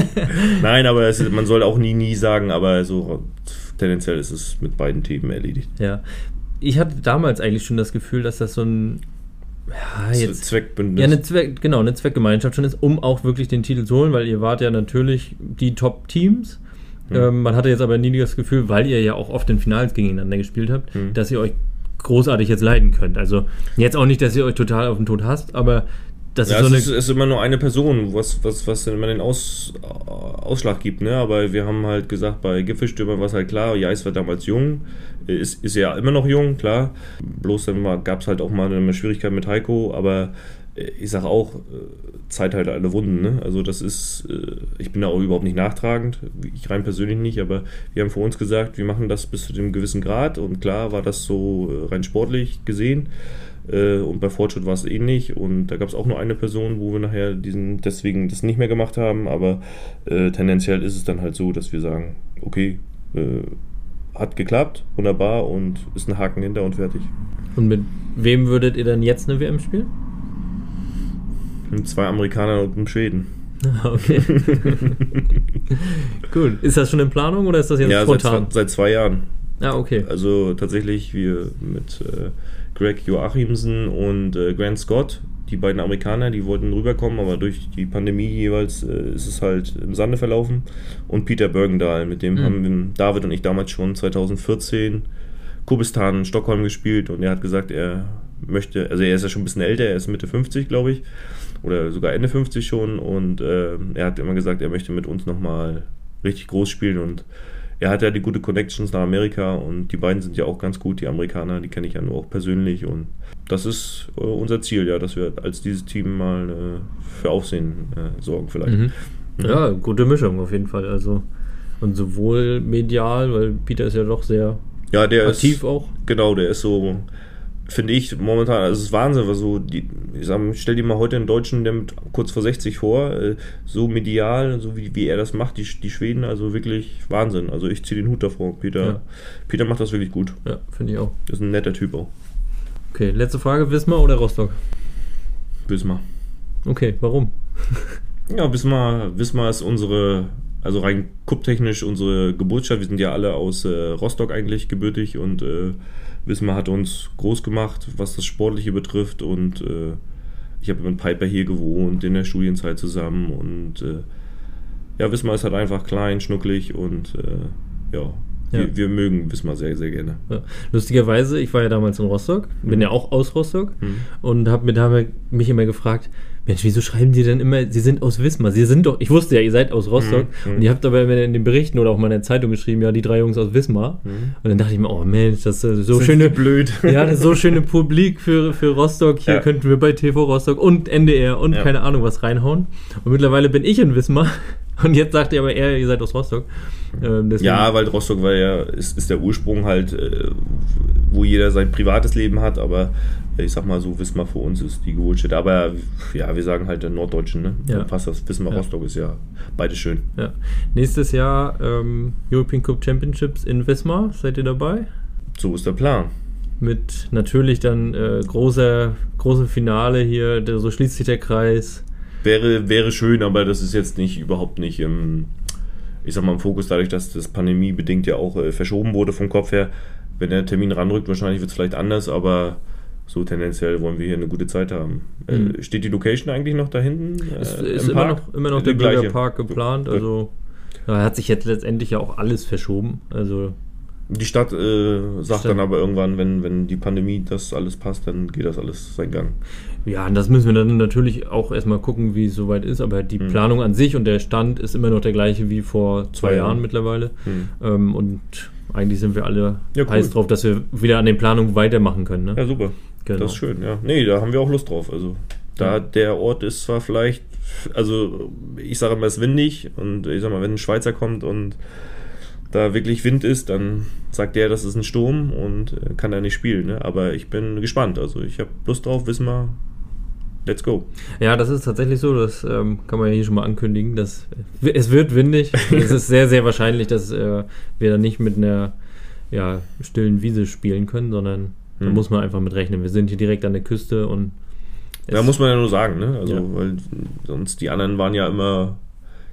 Nein, aber ist, man soll auch nie, nie sagen, aber so tendenziell ist es mit beiden Themen erledigt. Ja. Ich hatte damals eigentlich schon das Gefühl, dass das so ein ja, jetzt Zweckbündnis. Ja, eine Zweck, genau, eine Zweckgemeinschaft schon ist, um auch wirklich den Titel zu holen, weil ihr wart ja natürlich die Top-Teams. Ja. Ähm, man hatte jetzt aber nie das Gefühl, weil ihr ja auch oft in Finals gegeneinander gespielt habt, Mhm. dass ihr euch großartig jetzt leiden könnt. Also jetzt auch nicht, dass ihr euch total auf den Tod hasst, aber das ja, ist so eine. es, ist, ist immer nur eine Person, was, was, was dann immer den Aus, Ausschlag gibt, ne? Aber wir haben halt gesagt, bei Gipfelstürmer war es halt klar, Jais war damals jung, ist, ist ja immer noch jung, klar. Bloß dann gab es halt auch mal eine Schwierigkeit mit Heiko, aber äh, ich sag auch, äh, Zeit halt alle Wunden, ne? Also das ist, äh, ich bin da auch überhaupt nicht nachtragend, ich rein persönlich nicht, aber wir haben für uns gesagt, wir machen das bis zu dem gewissen Grad und klar war das so äh, rein sportlich gesehen. Äh, Und bei Fortschritt war es ähnlich. Und da gab es auch nur eine Person, wo wir nachher diesen deswegen das nicht mehr gemacht haben. Aber äh, tendenziell ist es dann halt so, dass wir sagen, okay, äh, hat geklappt, wunderbar und ist ein Haken hinter und fertig. Und mit wem würdet ihr dann jetzt eine WM spielen? Mit zwei Amerikanern und einem Schweden. Okay. cool. Ist das schon in Planung oder ist das jetzt ja, seit, spontan? zwei- seit zwei Jahren. Ah, okay. Also tatsächlich wir mit äh, Greg Joachimsen und äh, Grant Scott, die beiden Amerikaner, die wollten rüberkommen, aber durch die Pandemie jeweils äh, ist es halt im Sande verlaufen. Und Peter Bergendahl, mit dem Mhm. haben David und ich damals schon 2014 Kubistan in Stockholm gespielt und er hat gesagt, er möchte, also er ist ja schon ein bisschen älter, er ist Mitte 50, glaube ich, oder sogar Ende 50 schon und äh, er hat immer gesagt, er möchte mit uns nochmal richtig groß spielen und er hat ja die gute Connections nach Amerika und die beiden sind ja auch ganz gut, die Amerikaner, die kenne ich ja nur auch persönlich und das ist äh, unser Ziel, ja, dass wir als dieses Team mal äh, für Aufsehen äh, sorgen vielleicht. Mhm. Ja, gute Mischung auf jeden Fall. Also und sowohl medial, weil Peter ist ja doch sehr Ja, der aktiv ist, auch. genau, der ist so, finde ich momentan, also es ist Wahnsinn, was so, die, ich sag, mal, stell dir mal heute einen Deutschen, der mit kurz vor 60 vor, äh, so medial, so wie, wie er das macht, die, die Schweden, also wirklich Wahnsinn. Also ich ziehe den Hut davor, Peter. Ja. Peter macht das wirklich gut. Ja, finde ich auch. Ist ein netter Typ auch. Okay, letzte Frage: Wismar oder Rostock? Wismar. Okay, warum? Ja, Wismar, Wismar ist unsere, also rein kupptechnisch unsere Geburtsstadt. Wir sind ja alle aus äh, Rostock eigentlich gebürtig und äh, Wismar hat uns groß gemacht, was das Sportliche betrifft. Und äh, ich habe mit Piper hier gewohnt, in der Studienzeit zusammen. Und äh, ja, Wismar ist halt einfach klein, schnucklig und äh, ja, wir, Ja. wir mögen Wismar sehr, sehr gerne. Ja. Lustigerweise, ich war ja damals in Rostock, bin ja auch aus Rostock und habe mir da mich immer gefragt, Mensch, wieso schreiben die denn immer, sie sind aus Wismar? Sie sind doch, ich wusste ja, ihr seid aus Rostock und ihr habt aber in den Berichten oder auch mal in der Zeitung geschrieben, ja, die drei Jungs aus Wismar. Und dann dachte ich mir, oh Mensch, das ist so Sind schöne, blöd. ja, das ist so schöne Publik für, für Rostock. Hier Ja. könnten wir bei TV Rostock und NDR und Ja. keine Ahnung was reinhauen. Und mittlerweile bin ich in Wismar und jetzt sagt ihr aber eher, ihr seid aus Rostock. Ähm, Ja, weil Rostock war ja, ist, ist der Ursprung halt, äh, wo jeder sein privates Leben hat, aber ich sag mal so, Wismar für uns ist die Geburtsstätte. Aber ja, wir sagen halt den Norddeutschen, ne? Ja. Dann passt das. Wismar Ja. Rostock ist ja beides schön. Ja. Nächstes Jahr ähm, European Cup Championships in Wismar. Seid ihr dabei? So ist der Plan. Mit natürlich dann äh, großer, große Finale hier. Der, so schließt sich der Kreis. Wäre, wäre schön, aber das ist jetzt nicht überhaupt nicht im, ich sag mal, im Fokus, dadurch, dass das pandemiebedingt ja auch äh, verschoben wurde vom Kopf her. Wenn der Termin ranrückt, wahrscheinlich wird es vielleicht anders, aber so tendenziell wollen wir hier eine gute Zeit haben. Mhm. Äh, steht die Location eigentlich noch da hinten? Es äh, ist im immer Park? noch, immer noch Die der. Bürgerpark geplant. Also da hat sich jetzt letztendlich ja auch alles verschoben. Also Die Stadt äh, sagt Stadt. dann aber irgendwann, wenn, wenn die Pandemie das alles passt, dann geht das alles seinen Gang. Ja, und das müssen wir dann natürlich auch erstmal gucken, wie es soweit ist. Aber die Mhm. Planung an sich und der Stand ist immer noch der gleiche wie vor zwei Zwei Jahren mittlerweile. Hm. Ähm, und eigentlich sind wir alle Ja, cool. heiß drauf, dass wir wieder an den Planungen weitermachen können. Ne? Ja, super. Genau. Das ist schön, ja. Nee, da haben wir auch Lust drauf. Also, da Ja. der Ort ist zwar vielleicht, also ich sage immer, es ist windig und ich sag mal, wenn ein Schweizer kommt und da wirklich Wind ist, dann sagt der, das ist ein Sturm und äh, kann da nicht spielen. Ne? Aber ich bin gespannt. Also ich habe Lust drauf, wissen wir, let's go. Ja, das ist tatsächlich so, das ähm, kann man ja hier schon mal ankündigen. Dass, es wird windig. es ist sehr, sehr wahrscheinlich, dass äh, wir da nicht mit einer ja, stillen Wiese spielen können, sondern da Hm. muss man einfach mit rechnen. Wir sind hier direkt an der Küste und Da muss man ja nur sagen, ne? Also, Ja. weil sonst die anderen waren ja immer,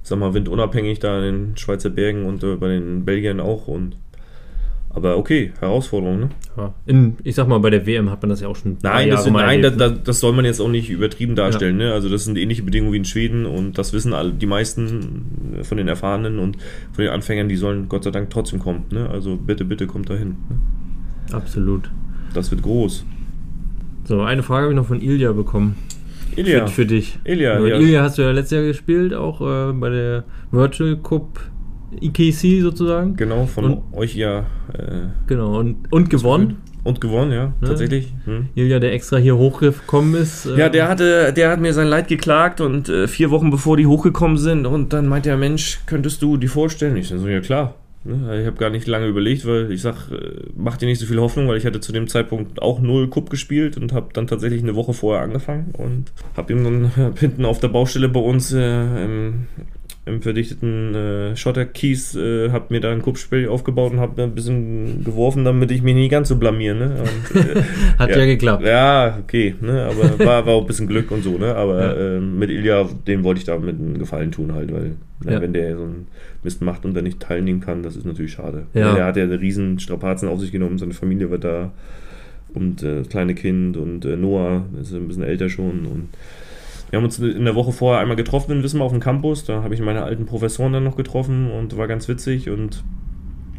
ich sag mal, windunabhängig da in den Schweizer Bergen und äh, bei den Belgiern auch und aber okay, Herausforderung, ne? ja, in, ich sag mal, bei der WM hat man das ja auch schon Nein, das, sind, nein erlebt, das, ne? das, das soll man jetzt auch nicht übertrieben darstellen. Ne? Also das sind ähnliche Bedingungen wie in Schweden und das wissen alle, die meisten von den Erfahrenen und von den Anfängern, die sollen Gott sei Dank trotzdem kommen. Ne? Also bitte, bitte kommt dahin. Absolut. Das wird groß. So, eine Frage habe ich noch von Ilja bekommen. Ilja, Für, für dich. Ilja, Weil ja. Ilja hast du ja letztes Jahr gespielt, auch äh, bei der Virtual Cup EKC sozusagen. genau, von Und- euch ja äh, Genau, und, und gewonnen. und gewonnen, ja, Ne? tatsächlich. Hm. Ilja, der extra hier hochgekommen ist. äh, Ja, der hatte, der hat mir sein Leid geklagt und äh, vier Wochen bevor die hochgekommen sind und dann meinte er, Mensch, könntest du die vorstellen? Ich so, ja klar. Ne, Ich habe gar nicht lange überlegt, weil ich sag, äh, mach dir nicht so viel Hoffnung, weil ich hatte zu dem Zeitpunkt auch null Cup gespielt und habe dann tatsächlich eine Woche vorher angefangen und habe ihm dann hab hinten auf der Baustelle bei uns äh, im, im verdichteten äh, Schotterkies, äh, habe mir da ein Cup-Spiel aufgebaut und habe ein bisschen geworfen, damit ich mich nicht ganz so blamier. Ne? Und, äh, Hat ja, geklappt. ja, okay, ne, aber war, war auch ein bisschen Glück und so, ne, aber Ja. ähm, mit Ilja, dem wollte ich da mit einem Gefallen tun halt, weil, ne, Ja. wenn der so einen Mist macht und da nicht teilnehmen kann, das ist natürlich schade. Ja. Der hat ja riesen Strapazen auf sich genommen, seine Familie war da und äh, das kleine Kind und äh, Noah ist ein bisschen älter schon und wir haben uns in der Woche vorher einmal getroffen in Wismar auf dem Campus, da habe ich meine alten Professoren dann noch getroffen und war ganz witzig und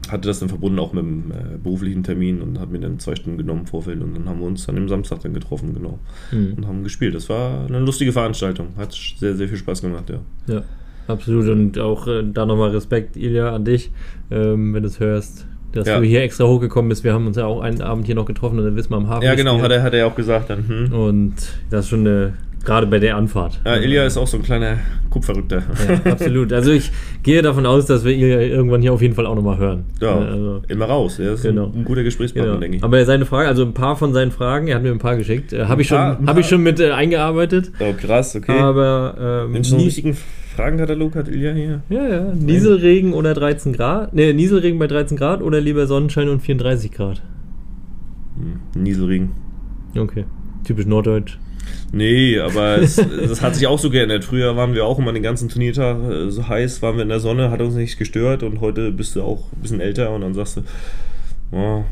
hatte das dann verbunden auch mit dem äh, beruflichen Termin und hat mir dann zwei Stunden genommen im Vorfeld und dann haben wir uns an dem Samstag dann getroffen, genau, Hm. und haben gespielt. Das war eine lustige Veranstaltung, hat sehr, sehr viel Spaß gemacht, ja. Ja, absolut. Und auch äh, da nochmal Respekt, Ilja, an dich, ähm, wenn du es hörst, dass Ja. du hier extra hochgekommen bist. Wir haben uns ja auch einen Abend hier noch getroffen und dann wissen wir am Hafen. Ja, genau, hat er, hat er ja auch gesagt dann. Hm. Und das ist schon eine, gerade bei der Anfahrt. Ja, Ilja ist auch so ein kleiner Kupferrückter. Ja, absolut. Also ich gehe davon aus, dass wir Ilja irgendwann hier auf jeden Fall auch nochmal hören. Ja, Also, immer raus. Er ist Genau. ein, ein guter Gesprächspartner, Genau. denke ich. Aber seine Frage, also ein paar von seinen Fragen, er hat mir ein paar geschickt, äh, habe ich, schon- ein hab ich paar. schon mit äh, eingearbeitet. Oh, krass, okay. Aber ähm, so einen richtigen Fragenkatalog hat Ilja hier. ja, ja, Nieselregen oder 13 Grad. Ne, Nieselregen bei 13 Grad oder lieber Sonnenschein und 34 Grad. Hm, Nieselregen. Okay. Typisch Norddeutsch. Nee, aber es, das hat sich auch so geändert. Früher waren wir auch immer den ganzen Turniertag äh, so heiß, waren wir in der Sonne, hat uns nichts gestört und heute bist du auch ein bisschen älter und dann sagst du, oh,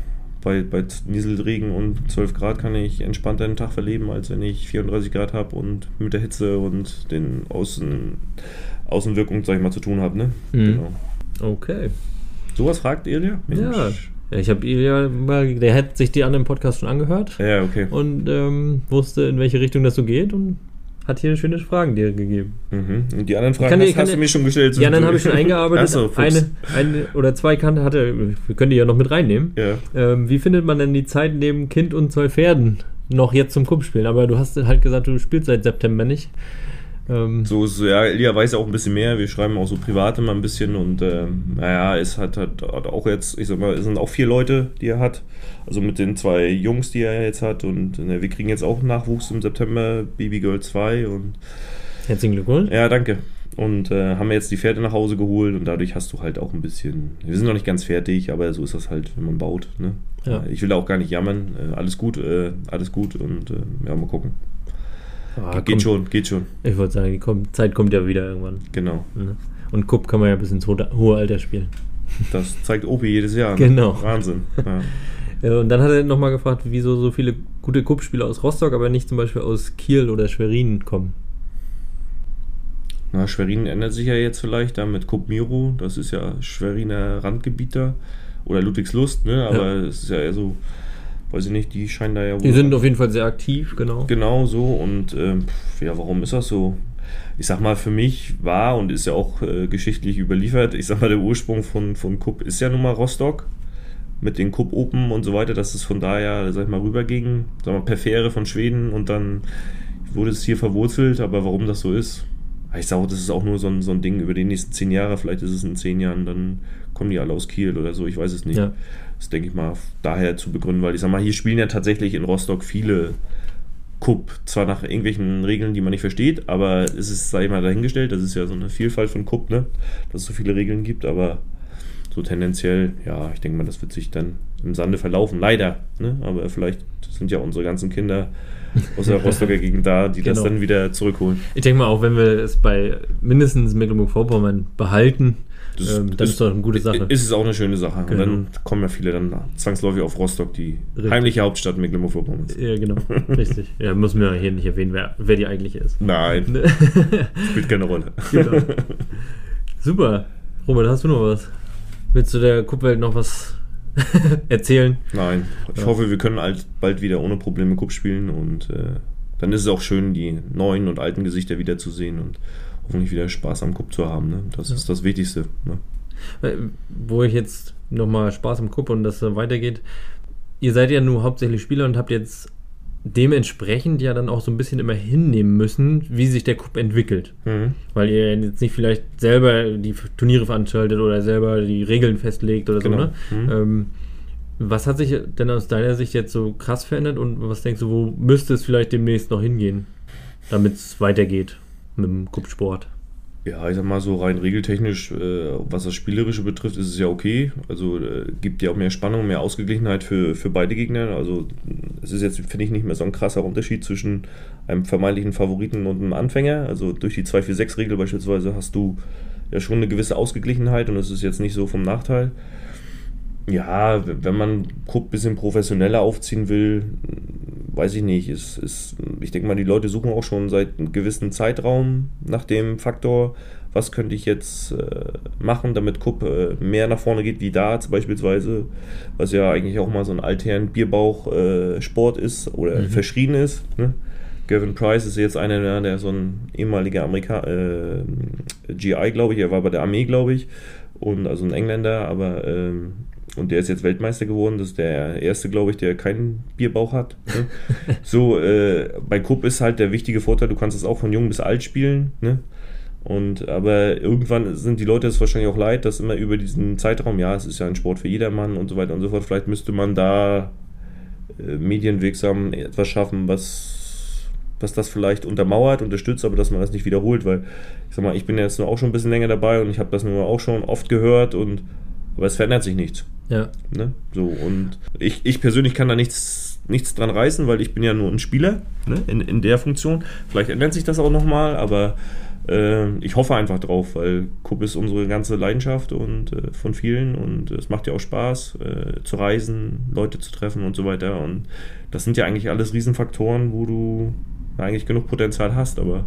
bei, bei Nieselregen und 12 Grad kann ich entspannter einen Tag verleben, als wenn ich 34 Grad habe und mit der Hitze und den Außen, Außenwirkungen, sag ich mal, zu tun habe. Ne? Mhm. Genau. Okay. Sowas fragt Ilja? Ja. Ich habe Ilja mal, der hat sich die anderen Podcasts schon angehört. Ja, okay. Und ähm, wusste, in welche Richtung das so geht und hat hier schöne Fragen dir gegeben. Mhm. Und die anderen Fragen hast, hast du mir schon gestellt. Die anderen habe ich schon eingearbeitet. So, eine, eine oder zwei kannte hatte, wir können die ja noch mit reinnehmen. Ja. Ähm, wie findet man denn die Zeit neben Kind und zwei Pferden noch jetzt zum Cup spielen? Aber du hast halt gesagt, du spielst seit September nicht. Ähm so, so, ja, Elia weiß auch ein bisschen mehr. Wir schreiben auch so private mal ein bisschen und äh, naja, es hat, hat, hat, auch jetzt, ich sag mal, es sind auch vier Leute, die er hat. Also mit den zwei Jungs, die er jetzt hat und äh, wir kriegen jetzt auch Nachwuchs im September, Baby Girl 2 und Herzlichen Glückwunsch. Ja, danke. Und äh, haben wir jetzt die Pferde nach Hause geholt und dadurch hast du halt auch ein bisschen. Wir sind noch nicht ganz fertig, aber so ist das halt, wenn man baut. Ne? Ja. Ich will auch gar nicht jammern. Äh, alles gut, äh, alles gut und äh, ja, mal gucken. Ah, geht kommt, schon, geht schon. Ich wollte sagen, die kommt, Zeit kommt ja wieder irgendwann. Genau. Ne? Und Cup kann man ja bis ins hohe Alter spielen. Das zeigt Opi jedes Jahr. Ne? Genau. Wahnsinn. Ja. und dann hat er nochmal gefragt, wieso so viele gute Cup-Spieler aus Rostock, aber nicht zum Beispiel aus Kiel oder Schwerin kommen. Na, Schwerin ändert sich ja jetzt vielleicht da mit Cup Miro. Das ist ja Schweriner Randgebiet da. Oder Ludwigslust, ne? Aber es ja. ist ja eher so weiß ich nicht, die scheinen da ja wohl. Die sind auf jeden Fall sehr aktiv, genau. Genau so und ähm, ja, warum ist das so? Ich sag mal, für mich war und ist ja auch äh, geschichtlich überliefert, ich sag mal, der Ursprung von, von Kupp ist ja nun mal Rostock mit den Kupp Open und so weiter, dass es von daher, sag ich mal, rüberging, sag mal, per Fähre von Schweden und dann wurde es hier verwurzelt, aber warum das so ist, ich sage, das ist auch nur so ein, so ein Ding über die nächsten zehn Jahre, vielleicht ist es in zehn Jahren, dann kommen die alle aus Kiel oder so, ich weiß es nicht. Ja. Das denke ich mal daher zu begründen, weil ich sage mal, hier spielen ja tatsächlich in Rostock viele Cup, zwar nach irgendwelchen Regeln, die man nicht versteht, aber es ist, sage ich mal, dahingestellt, das ist ja so eine Vielfalt von Cup, ne? dass es so viele Regeln gibt, aber so tendenziell, ja, ich denke mal, das wird sich dann im Sande verlaufen, leider, ne? aber vielleicht sind ja unsere ganzen Kinder aus der Rostocker Gegend da, die genau. das dann wieder zurückholen. Ich denke mal, auch wenn wir es bei mindestens Mecklenburg-Vorpommern behalten, das, ähm, das ist, doch eine gute Sache. Ist es auch eine schöne Sache. Genau. Und dann kommen ja viele dann zwangsläufig auf Rostock, die Richtig. heimliche Hauptstadt Mecklenburg-Vorpommern. Ja, genau. Richtig. Ja, müssen wir hier nicht erwähnen, wer, wer die eigentliche ist. Nein. Spielt keine Rolle. Genau. Super. Robert, hast du noch was? Willst du der Kuppwelt noch was erzählen? Nein. Ich hoffe, wir können bald wieder ohne Probleme Kupp spielen und äh, dann ist es auch schön, die neuen und alten Gesichter wiederzusehen und hoffentlich wieder Spaß am Cup zu haben. Ne? Das ja. ist das Wichtigste. Ne? Wo ich jetzt nochmal Spaß am Cup und das weitergeht. Ihr seid ja nur hauptsächlich Spieler und habt jetzt dementsprechend ja dann auch so ein bisschen immer hinnehmen müssen, wie sich der Cup entwickelt. Mhm. Weil ihr jetzt nicht vielleicht selber die Turniere veranstaltet oder selber die Regeln festlegt oder genau. so. Ne? Mhm. Ähm, was hat sich denn aus deiner Sicht jetzt so krass verändert und was denkst du, wo müsste es vielleicht demnächst noch hingehen, damit es weitergeht? mit dem Kuppsport? Ja, ich sag mal so rein regeltechnisch, äh, was das Spielerische betrifft, ist es ja okay. Also äh, gibt ja auch mehr Spannung, mehr Ausgeglichenheit für, für beide Gegner. Also es ist jetzt, finde ich, nicht mehr so ein krasser Unterschied zwischen einem vermeintlichen Favoriten und einem Anfänger. Also durch die 2-4-6-Regel beispielsweise hast du ja schon eine gewisse Ausgeglichenheit und es ist jetzt nicht so vom Nachteil. Ja, wenn man Kupp ein bisschen professioneller aufziehen will, weiß ich nicht. Ist, ist, ich denke mal, die Leute suchen auch schon seit einem gewissen Zeitraum nach dem Faktor, was könnte ich jetzt äh, machen, damit Kupp äh, mehr nach vorne geht wie Darts beispielsweise, was ja eigentlich auch mal so ein alternen Bierbauch-Sport äh, ist oder mhm. verschrien ist. Ne? Gavin Price ist jetzt einer, der so ein ehemaliger Amerika äh, GI, glaube ich, er war bei der Armee, glaube ich, und also ein Engländer, aber ähm, und der ist jetzt Weltmeister geworden. Das ist der erste, glaube ich, der keinen Bierbauch hat. Ne? so, äh, bei Cup ist halt der wichtige Vorteil, du kannst es auch von jung bis alt spielen. Ne? Und aber irgendwann sind die Leute es wahrscheinlich auch leid, dass immer über diesen Zeitraum, ja, es ist ja ein Sport für jedermann und so weiter und so fort. Vielleicht müsste man da äh, medienwirksam etwas schaffen, was, was das vielleicht untermauert, unterstützt, aber dass man das nicht wiederholt, weil ich sag mal, ich bin jetzt nur auch schon ein bisschen länger dabei und ich habe das nur auch schon oft gehört und aber es verändert sich nichts. Ja. Ne? So, und ich, ich persönlich kann da nichts, nichts dran reißen, weil ich bin ja nur ein Spieler ne? in, in der Funktion. Vielleicht ändert sich das auch nochmal, aber äh, ich hoffe einfach drauf, weil Kup ist unsere ganze Leidenschaft und äh, von vielen und es macht ja auch Spaß äh, zu reisen, Leute zu treffen und so weiter. Und das sind ja eigentlich alles Riesenfaktoren, wo du eigentlich genug Potenzial hast, aber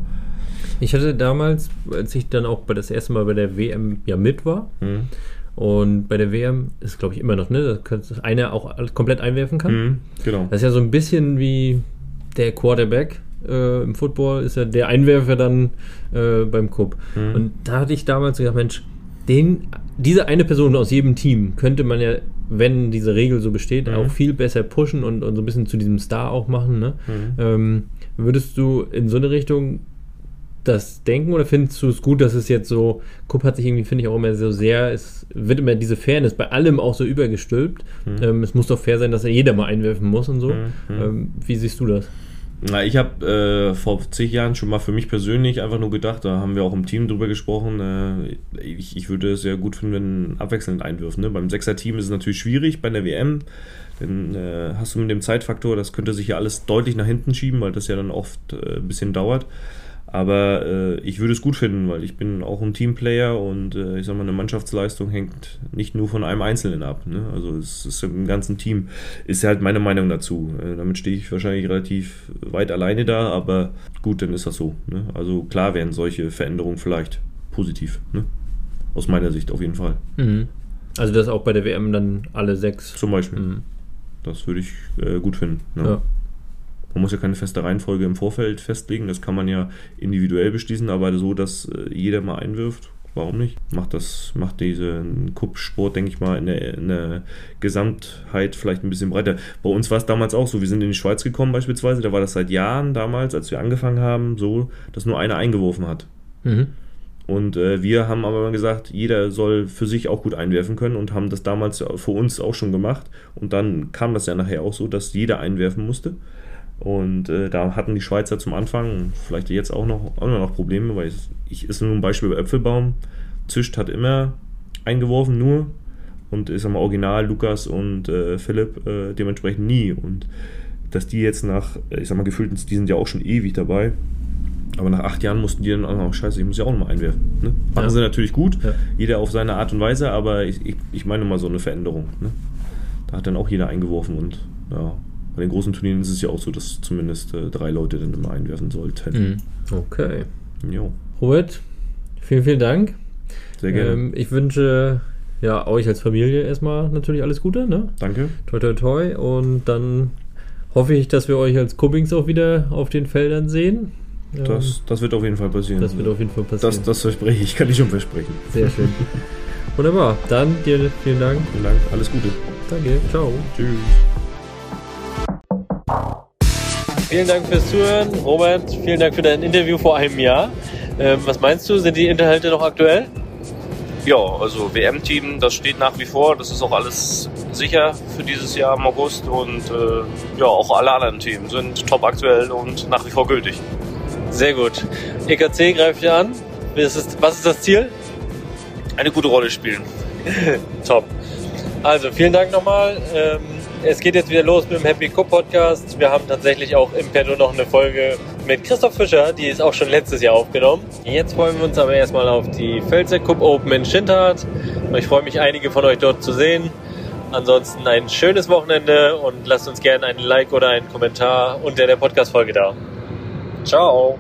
ich hatte damals, als ich dann auch bei das erste Mal bei der WM ja mit war, mhm Und bei der WM ist, glaube ich, immer noch, ne, dass einer auch komplett einwerfen kann. Mhm, genau. Das ist ja so ein bisschen wie der Quarterback äh, im Football, ist ja der Einwerfer dann äh, beim Cup. Mhm. Und da hatte ich damals gedacht, Mensch, den, diese eine Person aus jedem Team könnte man ja, wenn diese Regel so besteht, mhm. auch viel besser pushen und, und so ein bisschen zu diesem Star auch machen. Ne? Mhm. Ähm, würdest du in so eine Richtung das denken oder findest du es gut, dass es jetzt so, Kupp hat sich irgendwie, finde ich, auch immer so sehr, es wird immer diese Fairness bei allem auch so übergestülpt. Mhm. Ähm, es muss doch fair sein, dass er jeder mal einwerfen muss und so. Mhm. Ähm, wie siehst du das? Na, ich habe äh, vor zig Jahren schon mal für mich persönlich einfach nur gedacht, da haben wir auch im Team drüber gesprochen, äh, ich, ich würde es sehr gut finden, wenn abwechselnd einwirft. Ne? Beim Sechser-Team ist es natürlich schwierig bei der WM, dann äh, hast du mit dem Zeitfaktor, das könnte sich ja alles deutlich nach hinten schieben, weil das ja dann oft äh, ein bisschen dauert. Aber äh, ich würde es gut finden, weil ich bin auch ein Teamplayer und äh, ich sag mal, eine Mannschaftsleistung hängt nicht nur von einem Einzelnen ab. Ne? Also es ist im ganzen Team. Ist ja halt meine Meinung dazu. Äh, damit stehe ich wahrscheinlich relativ weit alleine da, aber gut, dann ist das so. Ne? Also klar wären solche Veränderungen vielleicht positiv. Ne? Aus meiner Sicht auf jeden Fall. Mhm. Also das auch bei der WM dann alle sechs. Zum Beispiel. Mhm. Das würde ich äh, gut finden. Ne? Ja. Man muss ja keine feste Reihenfolge im Vorfeld festlegen, das kann man ja individuell beschließen, aber so, dass äh, jeder mal einwirft, warum nicht? Macht das, macht diesen Kuppsport, denke ich mal, in der, in der, Gesamtheit vielleicht ein bisschen breiter. Bei uns war es damals auch so, wir sind in die Schweiz gekommen beispielsweise, da war das seit Jahren damals, als wir angefangen haben, so, dass nur einer eingeworfen hat. Mhm. Und äh, wir haben aber gesagt, jeder soll für sich auch gut einwerfen können und haben das damals für uns auch schon gemacht. Und dann kam das ja nachher auch so, dass jeder einwerfen musste. Und äh, da hatten die Schweizer zum Anfang, vielleicht jetzt auch noch, auch noch Probleme, weil ich, ich ist nur ein Beispiel bei Äpfelbaum. Zischt hat immer eingeworfen, nur. Und ist am Original Lukas und äh, Philipp äh, dementsprechend nie. Und dass die jetzt nach, ich sag mal, gefühlt, die sind ja auch schon ewig dabei. Aber nach acht Jahren mussten die dann auch, scheiße, ich muss ja auch nochmal einwerfen. Ne? Machen ja. sie natürlich gut, ja. jeder auf seine Art und Weise, aber ich, ich, ich meine mal so eine Veränderung. Ne? Da hat dann auch jeder eingeworfen und ja, bei den großen Turnieren ist es ja auch so, dass zumindest äh, drei Leute dann immer einwerfen sollten. Mhm. Okay. Jo. Robert, vielen, vielen Dank. Sehr gerne. Ähm, ich wünsche ja euch als Familie erstmal natürlich alles Gute. Ne? Danke. Toi, toi, toi. Und dann hoffe ich, dass wir euch als Cubbings auch wieder auf den Feldern sehen. Das, ähm, das wird auf jeden Fall passieren. Das wird auf jeden Fall passieren. Das, das verspreche ich, kann ich schon versprechen. Sehr schön. Wunderbar. Dann dir vielen Dank. Vielen Dank. Alles Gute. Danke. Ciao. Tschüss. Vielen Dank fürs Zuhören. Robert, vielen Dank für dein Interview vor einem Jahr. Ähm, was meinst du, sind die Inhalte noch aktuell? Ja, also WM-Team, das steht nach wie vor. Das ist auch alles sicher für dieses Jahr im August. Und äh, ja, auch alle anderen Themen sind top aktuell und nach wie vor gültig. Sehr gut. EKC greift ihr an. Was ist, was ist das Ziel? Eine gute Rolle spielen. top. Also vielen Dank nochmal. Ähm, es geht jetzt wieder los mit dem Happy Cup Podcast. Wir haben tatsächlich auch im Petto noch eine Folge mit Christoph Fischer, die ist auch schon letztes Jahr aufgenommen. Jetzt freuen wir uns aber erstmal auf die Pfälzer Cup Open in Schindhardt. Ich freue mich, einige von euch dort zu sehen. Ansonsten ein schönes Wochenende und lasst uns gerne ein Like oder einen Kommentar unter der Podcast-Folge da. Ciao!